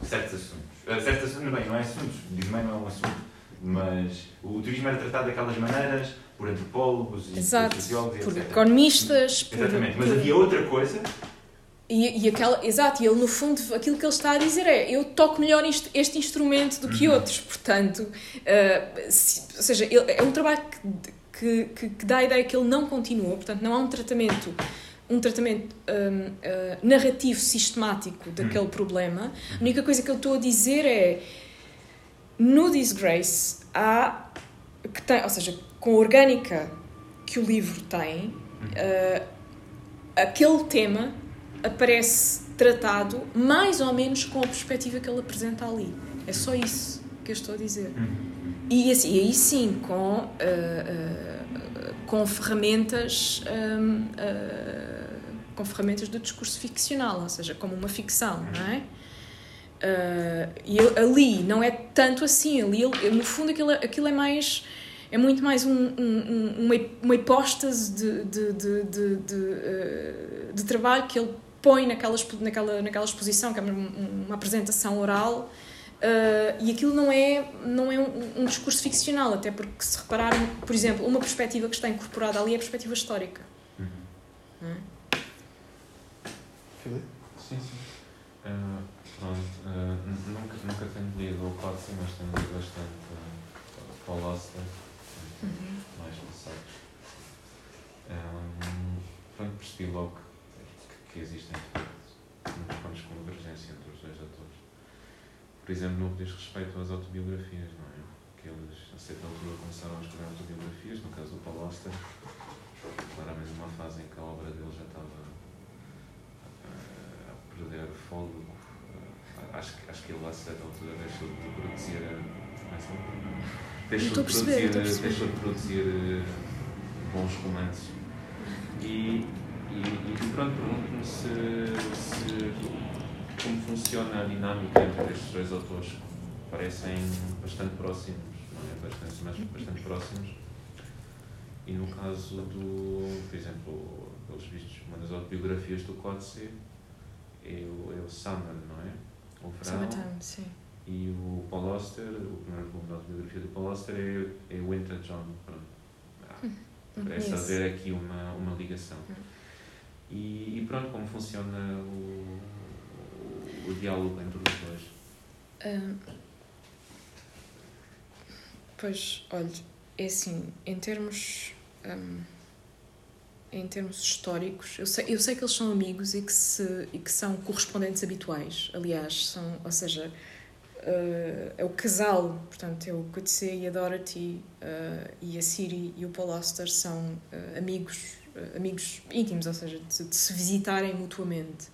certos assuntos. certos assuntos, bem, não é assuntos, diz bem, não é um assunto, mas o turismo era tratado daquelas maneiras por antropólogos e Exato, por sociólogos, por etc. economistas. Por, Exatamente, mas por... havia outra coisa. E, e aquela, exato, e ele no fundo, aquilo que ele está a dizer é: eu toco melhor isto, este instrumento do que uhum. outros, portanto, uh, se, ou seja, ele, é um trabalho que, que, que, dá a ideia que ele não continuou, portanto, não há um tratamento um tratamento um, uh, narrativo sistemático daquele uhum. problema. A única coisa que eu estou a dizer é no Disgrace há que tem, ou seja, com a orgânica que o livro tem, uh, aquele tema aparece tratado mais ou menos com a perspectiva que ele apresenta ali. É só isso que eu estou a dizer. E, assim, e aí sim, com, uh, uh, com ferramentas. Um, com ferramentas do discurso ficcional, ou seja, como uma ficção, não é? Uh, e ali não é tanto assim, ali no fundo aquilo, aquilo é mais é muito mais um, um, uma, uma hipóstase de, de, de, de, de, uh, de trabalho que ele põe naquela, naquela, naquela exposição, que é uma, uma apresentação oral, uh, e aquilo não é, não é um, um, discurso ficcional, até porque se repararem, por exemplo, uma perspectiva que está incorporada ali é a perspectiva histórica. Uhum. É? Filipe? Sim, sim. Uh, pronto, nunca, nunca tenho lido o Clássico, mas tenho lido bastante uh, Paul Auster uhum. mais passados. Pronto, percebi logo que, que existem muitos pontos de convergência entre os dois atores. Por exemplo, no que diz respeito às autobiografias, não é? Que eles, a certa altura, começaram a escrever autobiografias, no caso do Paul Auster, claramente numa fase em que a obra dele já estava a, a perder fogo. Acho, acho que ele, a certa altura, deixou de produzir. Mais um, deixou, de produzir, deixou de produzir bons romances. E, e, e pronto, pergunto-me se, se como funciona a dinâmica entre estes dois autores que parecem bastante próximos, não é? Bastante, mas bastante próximos. E no caso do, por exemplo, pelos vistos, uma das autobiografias do Coetzee é o, é o Summer, não é? O verão. Summertime, sim. E o Paul Auster, o primeiro volume da autobiografia do Paul Auster é, é Winter John. Pronto. Ah, parece conheço. haver aqui uma, uma ligação. Hum. E, e pronto, como funciona o, o, o diálogo entre os dois. Hum, pois, olha, é assim, em termos. hum, em termos históricos, eu sei, eu sei que eles são amigos e que, se, e que são correspondentes habituais. Aliás, são, ou seja, eh, é o casal, portanto, é o Coetzee e a Dorothy eh, e a Siri e o Paul Auster são eh, amigos, amigos íntimos, ou seja, de, de se visitarem mutuamente.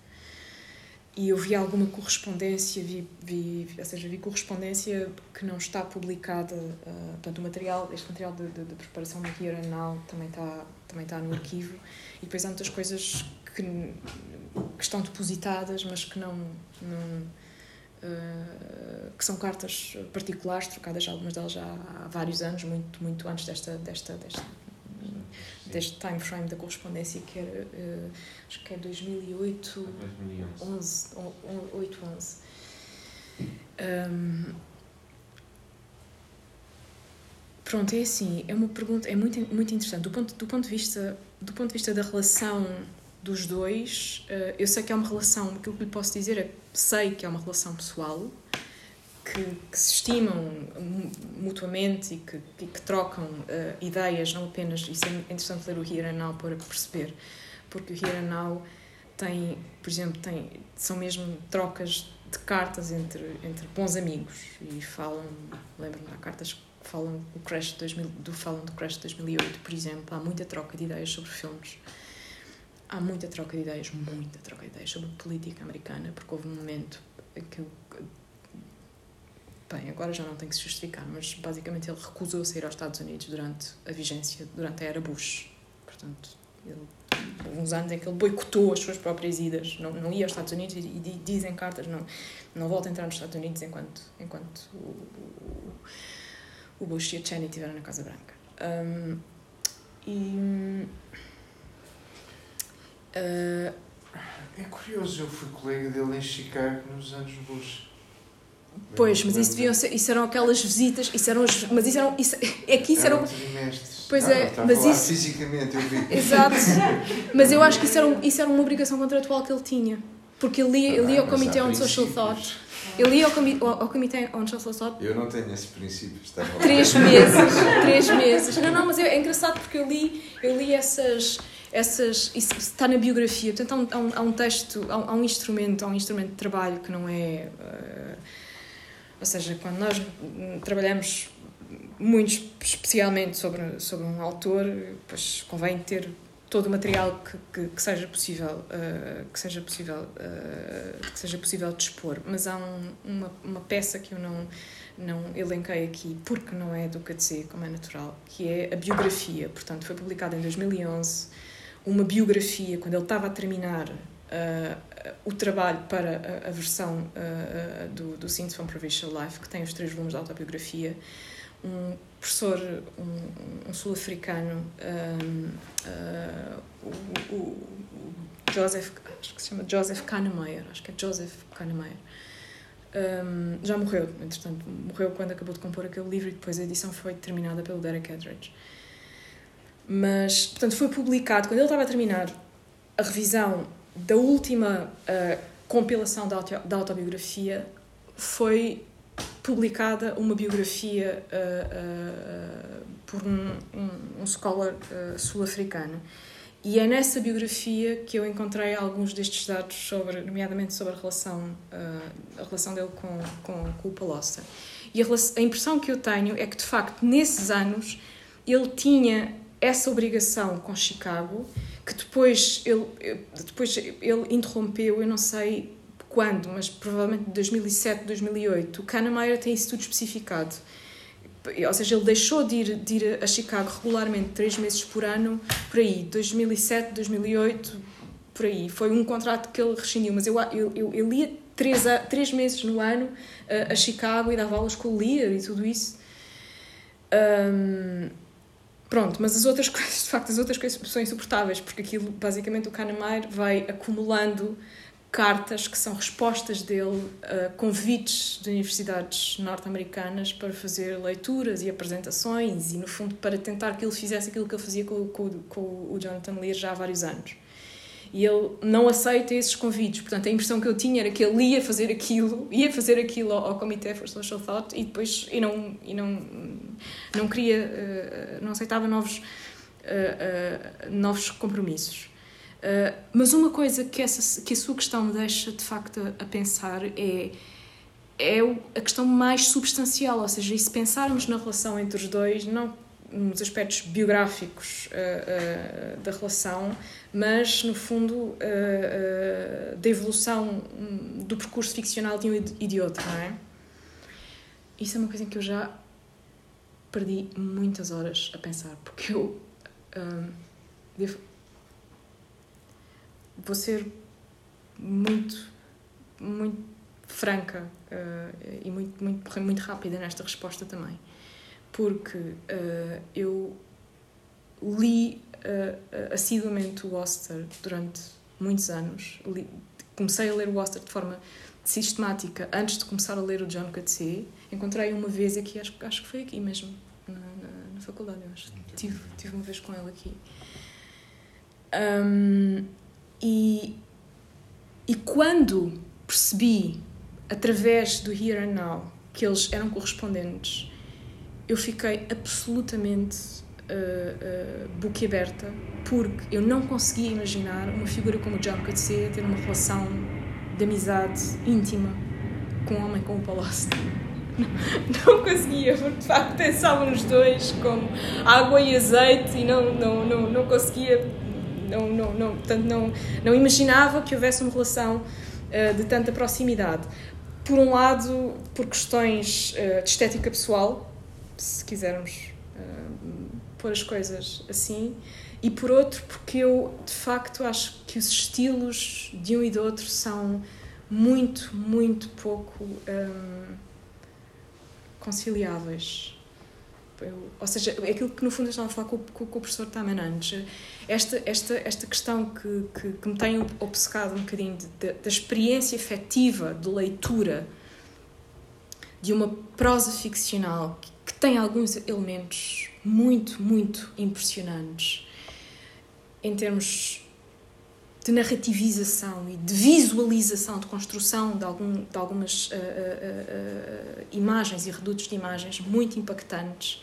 E eu vi alguma correspondência, vi, vi, ou seja, vi correspondência que não está publicada, uh, portanto, o material, este material de, de, de preparação do Here and Now também está, também está no arquivo, e depois há muitas coisas que, que estão depositadas, mas que não, não uh, que são cartas particulares, trocadas algumas delas já há vários anos, muito, muito antes desta, desta, desta, deste time frame da correspondência, que era, uh, acho que é 2008, 2011. 11, 8, 11. Um, pronto, é assim, é uma pergunta, é muito, muito interessante. Do ponto, do, ponto de vista, do ponto de vista da relação dos dois, uh, eu sei que é uma relação, aquilo que lhe posso dizer é que sei que é uma relação pessoal, que, que se estimam mu- mutuamente e que, e que trocam uh, ideias, não apenas, isso é interessante ler o Here and Now para perceber, porque o Here and Now tem, por exemplo, tem, são mesmo trocas de cartas entre, entre bons amigos e falam, lembro-me, há cartas que falam do Crash de 2000, do, falam do Crash de 2008, por exemplo, há muita troca de ideias sobre filmes. Há muita troca de ideias, muita troca de ideias sobre política americana, porque houve um momento que, bem, agora já não tem que se justificar, mas basicamente ele recusou-se a ir aos Estados Unidos durante a vigência, durante a era Bush. Portanto, ele houve uns anos em que ele boicotou as suas próprias idas, não, não ia aos Estados Unidos e, e di- dizem cartas, não, não volta a entrar nos Estados Unidos enquanto, enquanto o, o, o Bush e a Cheney estiveram na Casa Branca. Um, e. uh, É curioso, eu fui colega dele em Chicago nos anos Bush. pois, mas isso, deviam ser, isso eram aquelas visitas, isso eram, as- mas isso eram, isso, é que isso eram, trimestres. Pois Não, é, não, está mas isso- Fisicamente, eu vi. Exato. Mas eu acho que isso era, um- isso era uma obrigação contratual que ele tinha. Porque ele ia, ele ia ao Ah, Comitê on Social. Thought. Ele ia ao, comi ao, ao Comitê on Social Thought Eu não tenho esse princípio. Estava lá. três meses. três meses. Não, não, mas é, é engraçado porque eu li, eu li essas. Essas isso está na biografia. Portanto, há um, há um, texto, há um, há um instrumento, há um instrumento de trabalho que não é. eh, ou seja, quando nós trabalhamos muito especialmente sobre, sobre um autor, pois convém ter todo o material que, que, que seja possível eh, que seja possível eh, que seja possível dispor mas há um, uma, uma peça que eu não não elenquei aqui porque não é do KTC como é natural que é a biografia portanto foi publicada em 2011 uma biografia quando ele estava a terminar eh, o trabalho para a, a versão eh, do, do Scenes from Provincial Life que tem os três volumes de autobiografia um professor, um, um sul-africano, um, uh, o, o, Joseph, acho que se chama Joseph Kahnemeyer, acho que é Joseph Kahnemeyer. Um, já morreu, entretanto, morreu quando acabou de compor aquele livro e depois a edição foi terminada pelo Derek Edridge. Mas, portanto, foi publicado, quando ele estava a terminar a revisão da última uh, compilação da, auto, da autobiografia, foi publicada uma biografia uh, uh, por um, um, um scholar sul-africano. E é nessa biografia que eu encontrei alguns destes dados, sobre, nomeadamente sobre a relação, a relação dele com, com, com o Palossa. E a, a impressão que eu tenho é que, de facto, nesses anos, ele tinha essa obrigação com Chicago, que depois ele, depois ele interrompeu, eu não sei quando, mas provavelmente 2007, 2008, o Kahnemeyer tem isso tudo especificado. Ou seja, ele deixou de ir, de ir a Chicago regularmente três meses por ano, por aí, 2007, 2008, por aí. Foi um contrato que ele rescindiu, mas eu, eu, eu, eu lia três, a, três meses no ano uh, a Chicago e dava aulas com o Lear e tudo isso. Um, pronto, mas as outras coisas, de facto, as outras coisas são insuportáveis, porque aquilo, basicamente, o Kahnemeyer vai acumulando cartas que são respostas dele a convites de universidades norte-americanas para fazer leituras e apresentações e, no fundo, para tentar que ele fizesse aquilo que ele fazia com, com, com o Jonathan Lear já há vários anos. E ele não aceita esses convites. Portanto, a impressão que eu tinha era que ele ia fazer aquilo, ia fazer aquilo ao, ao Comitê for Social Thought e depois e não, e não, não queria, uh, não aceitava novos, uh, uh, novos compromissos. Mas uma coisa que, essa, que a sua questão me deixa de facto a, a pensar é, é a questão mais substancial, ou seja, e se pensarmos na relação entre os dois, não nos aspectos biográficos uh, uh, da relação, mas no fundo da evolução hum, do percurso ficcional de um e de outro, não é? Isso é uma coisa em que eu já perdi muitas horas a pensar, porque eu devo, vou ser muito, muito franca uh, e muito, muito, muito rápida nesta resposta também. Porque uh, eu li uh, assiduamente o Oster durante muitos anos. Li, comecei a ler o Oster de forma sistemática antes de começar a ler o John Coetzee. Encontrei uma vez aqui, acho, acho que foi aqui mesmo, na, na, na faculdade, eu acho. Tive, tive uma vez com ele aqui. Um, e, e quando percebi, através do Here and Now, que eles eram correspondentes, eu fiquei absolutamente uh, uh, boquiaberta, porque eu não conseguia imaginar uma figura como o John Coetzee ter uma relação de amizade íntima com um homem como o Paul Austin. Não, conseguia, porque de facto pensavam os dois como água e azeite e não, não, não, não conseguia não, não, não, portanto, não, não imaginava que houvesse uma relação uh, de tanta proximidade. Por um lado, por questões uh, de estética pessoal, se quisermos uh, pôr as coisas assim, e por outro, porque eu de facto acho que os estilos de um e do outro são muito, muito pouco um, conciliáveis. Eu, ou seja, é aquilo que no fundo eu estava a falar com, com, com o professor Taman antes, esta, esta, esta questão que, que, que me tem obcecado um bocadinho de, de, da experiência efetiva de leitura de uma prosa ficcional que tem alguns elementos muito, muito impressionantes em termos de narrativização e de visualização, de construção de, algum, de algumas uh, uh, uh, imagens e redutos de imagens muito impactantes.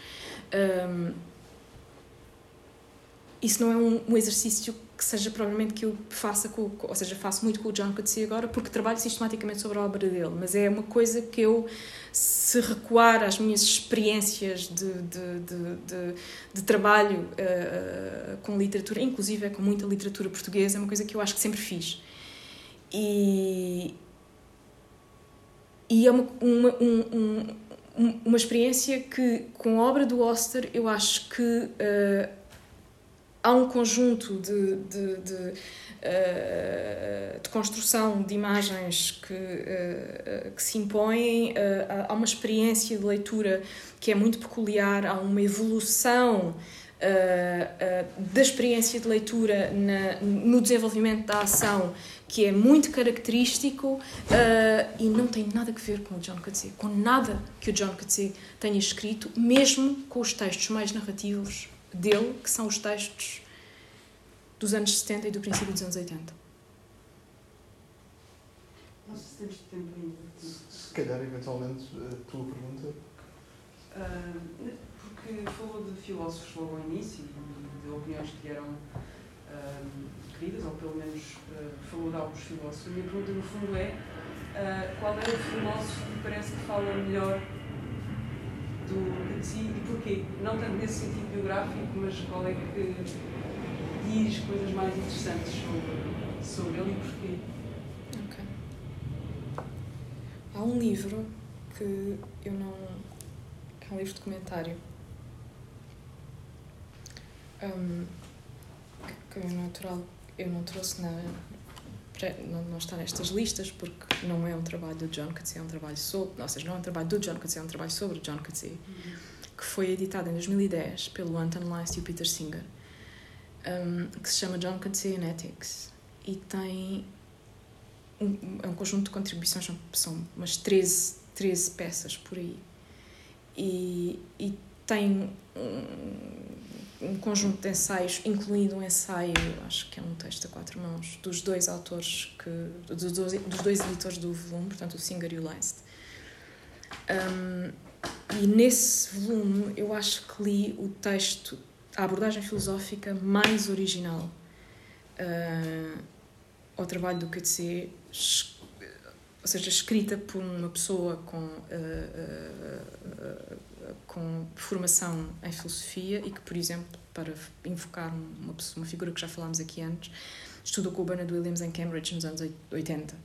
Um, isso não é um, um, exercício que seja provavelmente que eu faça com, ou seja, faço muito com o John Coetzee agora porque trabalho sistematicamente sobre a obra dele, mas é uma coisa que eu se recuar às minhas experiências de, de, de, de, de trabalho uh, com literatura, inclusive é com muita literatura portuguesa, é uma coisa que eu acho que sempre fiz. E, e é uma, uma, um, um, uma experiência que, com a obra do Oster, eu acho que uh, há um conjunto de, de, de, uh, de, construção de imagens que, uh, que se impõem, uh, há uma experiência de leitura que é muito peculiar, há uma evolução da experiência de leitura na, no desenvolvimento da ação que é muito característico e não tem nada a ver com o John Coetzee, com nada que o John Coetzee tenha escrito, mesmo com os textos mais narrativos dele, que são os textos dos anos 70 e do princípio dos anos 80. Nós temos tempo ainda. Se calhar, eventualmente, a tua pergunta. Uh, porque falou de filósofos logo ao início e de opiniões que eram uh, queridas, ou pelo menos uh, falou de alguns filósofos. A minha pergunta, no fundo, é qual é o filósofo que parece que fala melhor do de si e porquê? Não tanto nesse sentido biográfico, mas qual é que diz coisas mais interessantes sobre, sobre ele e porquê? Há um livro que eu não. que é um livro de comentário. Um, que é natural eu não trouxe na. Não, não está nestas listas porque não é um trabalho do John Coetzee, é um trabalho sobre. Ou seja, não é um trabalho do John Coetzee, é um trabalho sobre John Coetzee, que foi editado em 2010 pelo Anton Leist e o Peter Singer, um, que se chama John Coetzee in Ethics e tem um, é um conjunto de contribuições, são, são umas 13, 13 peças por aí. E, e tem um, um conjunto de ensaios, incluindo um ensaio, acho que é um texto a quatro mãos, dos dois autores, que, dos, dois, dos dois editores do volume, portanto o Singer e o Leist. Um, e nesse volume eu acho que li o texto, a abordagem filosófica mais original uh, ao trabalho do QTC ou seja, escrita por uma pessoa com, uh, uh, uh, com formação em filosofia e que, por exemplo, para invocar uma, pessoa, uma figura que já falámos aqui antes, estudou com o Bernard Williams em Cambridge nos anos 80,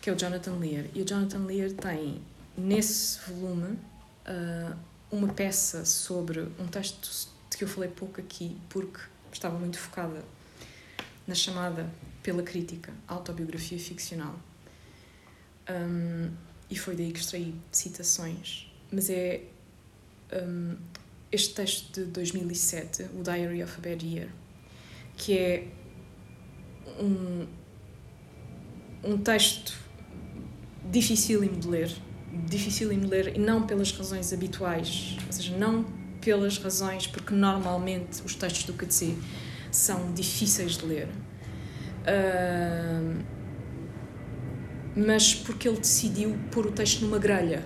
que é o Jonathan Lear. E o Jonathan Lear tem, nesse volume, uma peça sobre um texto de que eu falei pouco aqui, porque estava muito focada na chamada pela crítica autobiografia ficcional. Um, e foi daí que extraí citações. Mas é um, este texto de 2007, o Diary of a Bad Year, que é um, um texto dificílimo de ler, dificílimo de ler e não pelas razões habituais, ou seja, não pelas razões porque normalmente os textos do KTC são difíceis de ler. Uh, mas porque ele decidiu pôr o texto numa grelha.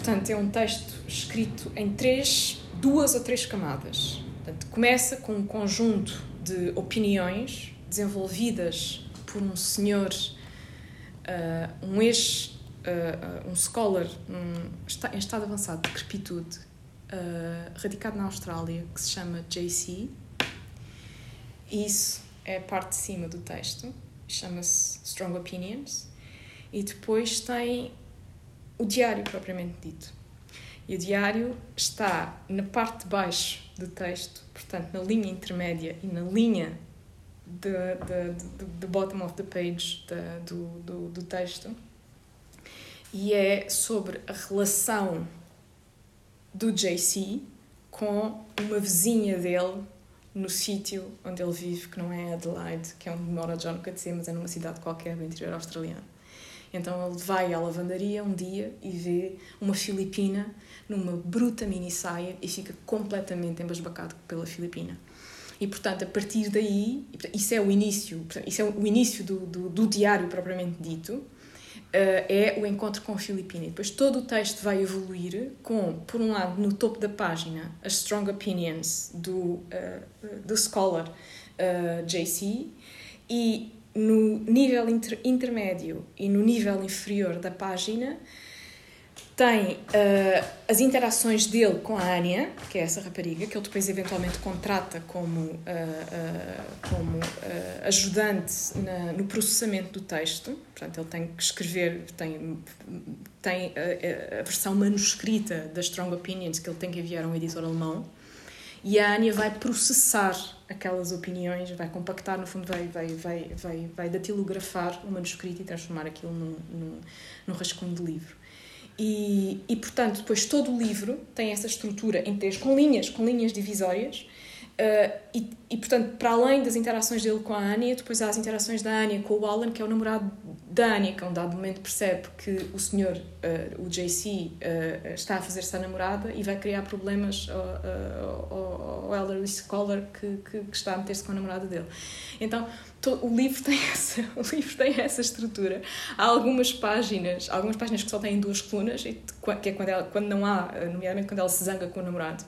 Portanto, é um texto escrito em três, duas ou três camadas. Portanto, começa com um conjunto de opiniões desenvolvidas por um senhor, uh, um ex, uh, um scholar um, em estado avançado de crepitude, uh, radicado na Austrália, que se chama J.C. Isso é a parte de cima do texto chama-se Strong Opinions, e depois tem o diário propriamente dito. E o diário está na parte de baixo do texto, portanto, na linha intermédia e na linha do bottom of the page de, do, do, do texto, e é sobre a relação do JC com uma vizinha dele no sítio onde ele vive, que não é Adelaide, que é onde mora John Coetzee, mas é numa cidade qualquer do interior australiano. Então ele vai à lavandaria um dia e vê uma filipina numa bruta mini saia e fica completamente embasbacado pela filipina. E portanto, a partir daí, isso é o início, isso é o início do, do, do diário propriamente dito, Uh, é o encontro com a Filipina. E depois todo o texto vai evoluir com, por um lado, no topo da página, as strong opinions do, uh, do scholar eh, JC e no nível inter intermédio e no nível inferior da página tem uh, as interações dele com a Anya, que é essa rapariga, que ele depois eventualmente contrata como, uh, uh, como ajudante na, no processamento do texto. Portanto, ele tem que escrever, tem, tem a, a, versão manuscrita das Strong Opinions que ele tem que enviar a um editor alemão. E a Anya vai processar aquelas opiniões, vai compactar, no fundo, vai, vai, vai, vai, vai datilografar o manuscrito e transformar aquilo num, num, num rascunho de livro. E, e, portanto, depois todo o livro tem essa estrutura em três, com linhas, com linhas divisórias. Uh, e, portanto, para além das interações dele com a Anya, depois há as interações da Anya com o Alan, que é o namorado da Anya, que a um dado momento percebe que o senhor, uh, o JC, uh, está a fazer-se a namorada e vai criar problemas ao, ao, ao elderly scholar que, que, que está a meter-se com a namorada dele. Então, o livro tem essa o livro tem essa estrutura há algumas páginas algumas páginas que só têm duas colunas que é quando ela, quando não há nomeadamente quando ela se zanga com o namorado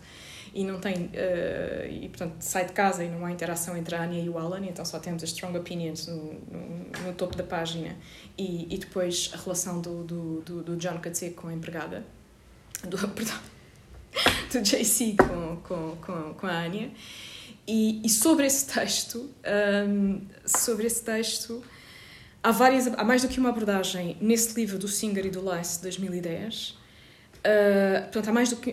e não tem uh, e portanto sai de casa e não há interação entre a Anya e o Alan então só temos as strong opinions no, no, no topo da página e, e depois a relação do, do, do, do John Coetzee com a empregada do perdão do JC com, com, com, com a Anya e, e sobre esse texto, um, sobre esse texto, há várias, há mais do que uma abordagem nesse livro do Singer e do Lice de 2010. Uh, portanto, há mais do que.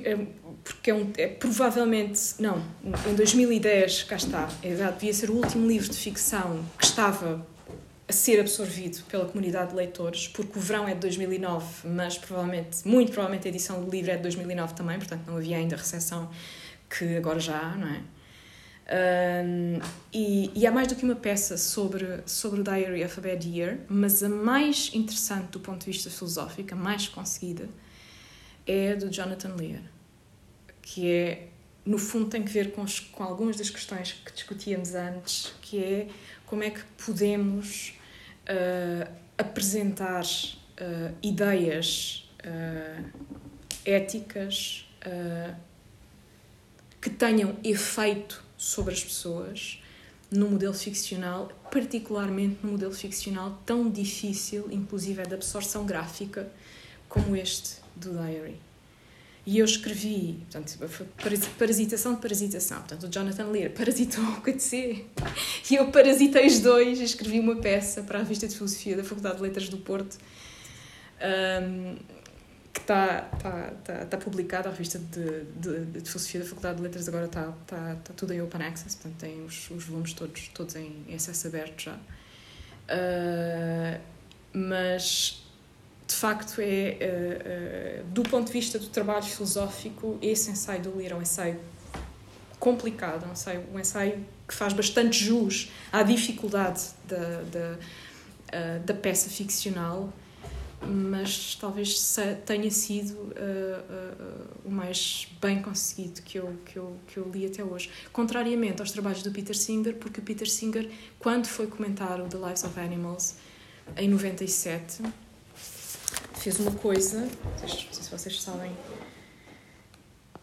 É, um, é provavelmente, não, em 2010, cá está, é, devia ser o último livro de ficção que estava a ser absorvido pela comunidade de leitores, porque o verão é de 2009, mas provavelmente, muito provavelmente a edição do livro é de 2009 também, portanto não havia ainda a recepção que agora já há, não é? E, e há mais do que uma peça sobre, sobre o Diary of a Bad Year, mas a mais interessante do ponto de vista filosófico, a mais conseguida, é do Jonathan Lear, que é, no fundo, tem que ver com, os, com algumas das questões que discutíamos antes, que é como é que podemos uh, apresentar uh, ideias uh, éticas que tenham efeito sobre as pessoas no modelo ficcional, particularmente no modelo ficcional tão difícil, inclusive é de absorção gráfica, como este do Diary. E eu escrevi, portanto, parasitação de parasitação. Portanto, o Jonathan Lear parasitou o KTC e eu parasitei os dois e escrevi uma peça para a revista de Filosofia da Faculdade de Letras do Porto. Um, que está tá, tá, tá publicada, a revista de, de, de, Filosofia da Faculdade de Letras agora está tá, tá tudo em Open Access, portanto tem os, os volumes todos, todos em, em acesso aberto já. Uh, mas, de facto, é, uh, uh, do ponto de vista do trabalho filosófico, esse ensaio do Lear é um ensaio complicado, um ensaio, um ensaio que faz bastante jus à dificuldade da, da, da peça ficcional mas talvez tenha sido o mais bem conseguido que eu, que, eu, que eu li até hoje. Contrariamente aos trabalhos do Peter Singer, porque o Peter Singer, quando foi comentar o The Lives of Animals, em 97, fez uma coisa, não sei se vocês sabem,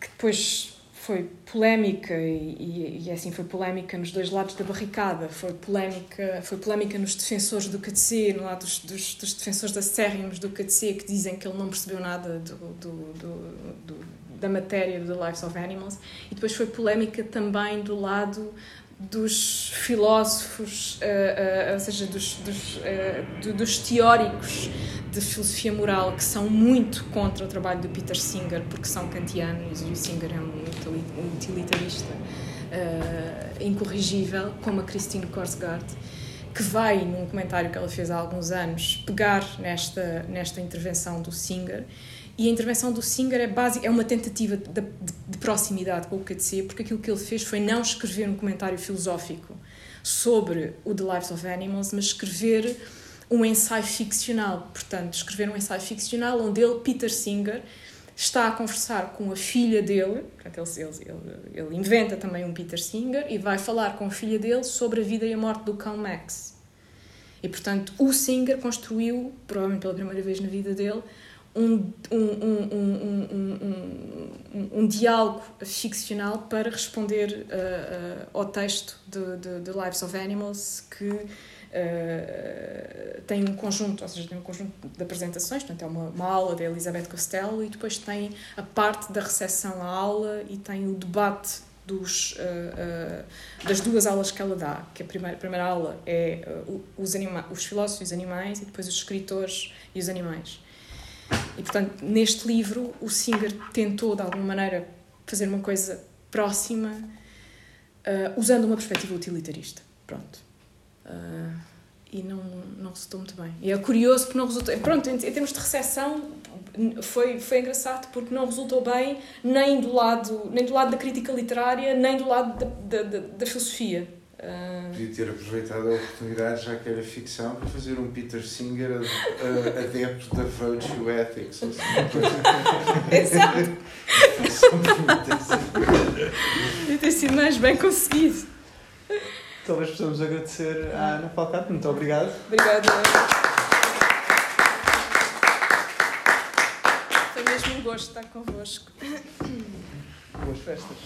que depois foi polémica e, e, e, assim foi polémica nos dois lados da barricada. Foi polémica foi polémica nos defensores do KTC no lado dos, dos, dos defensores acérrimos do KTC que dizem que ele não percebeu nada do, do, do, do, da matéria do Lives of Animals. E depois foi polémica também do lado dos filósofos, uh, uh, ou seja, dos, dos, uh, dos, teóricos de filosofia moral que são muito contra o trabalho do Peter Singer, porque são kantianos e o Singer é um utilitarista incorrigível, como a Christine Korsgaard, que vai, num comentário que ela fez há alguns anos, pegar nesta, nesta intervenção do Singer e a intervenção do Singer é, básica, é uma tentativa de, de, de, proximidade com o KTC, porque aquilo que ele fez foi não escrever um comentário filosófico sobre o The Lives of Animals, mas escrever um ensaio ficcional. Portanto, escrever um ensaio ficcional onde ele, Peter Singer, está a conversar com a filha dele, portanto, ele, ele, ele inventa também um Peter Singer, e vai falar com a filha dele sobre a vida e a morte do cão Max. E, portanto, o Singer construiu, provavelmente pela primeira vez na vida dele, um, um, um, um, diálogo ficcional para responder uh, uh, ao texto de, de, de, Lives of Animals que uh, tem um conjunto, ou seja, tem um conjunto de apresentações, portanto é uma, uma aula da Elizabeth Costello e depois tem a parte da recepção à aula e tem o debate dos, uh, uh, das duas aulas que ela dá, que a primeira, a primeira aula é uh, os, anima os filósofos e os animais e depois os escritores e os animais. E, portanto, neste livro, o Singer tentou, de alguma maneira, fazer uma coisa próxima, uh, usando uma perspectiva utilitarista. Pronto. Uh, e não, não resultou muito bem. E é curioso porque não resultou. Pronto, em, em termos de recepção, foi, foi engraçado porque não resultou bem nem do lado, nem do lado da crítica literária, nem do lado da, da, da, da filosofia. Uh... Podia ter aproveitado a oportunidade, já que era ficção, para fazer um Peter Singer adepto da Virtue Ethics. Exato! Podia ter sido mais bem conseguido. Talvez possamos agradecer à Ana Falcato. Muito obrigado. Obrigada. Foi mesmo um gosto estar convosco. Boas festas.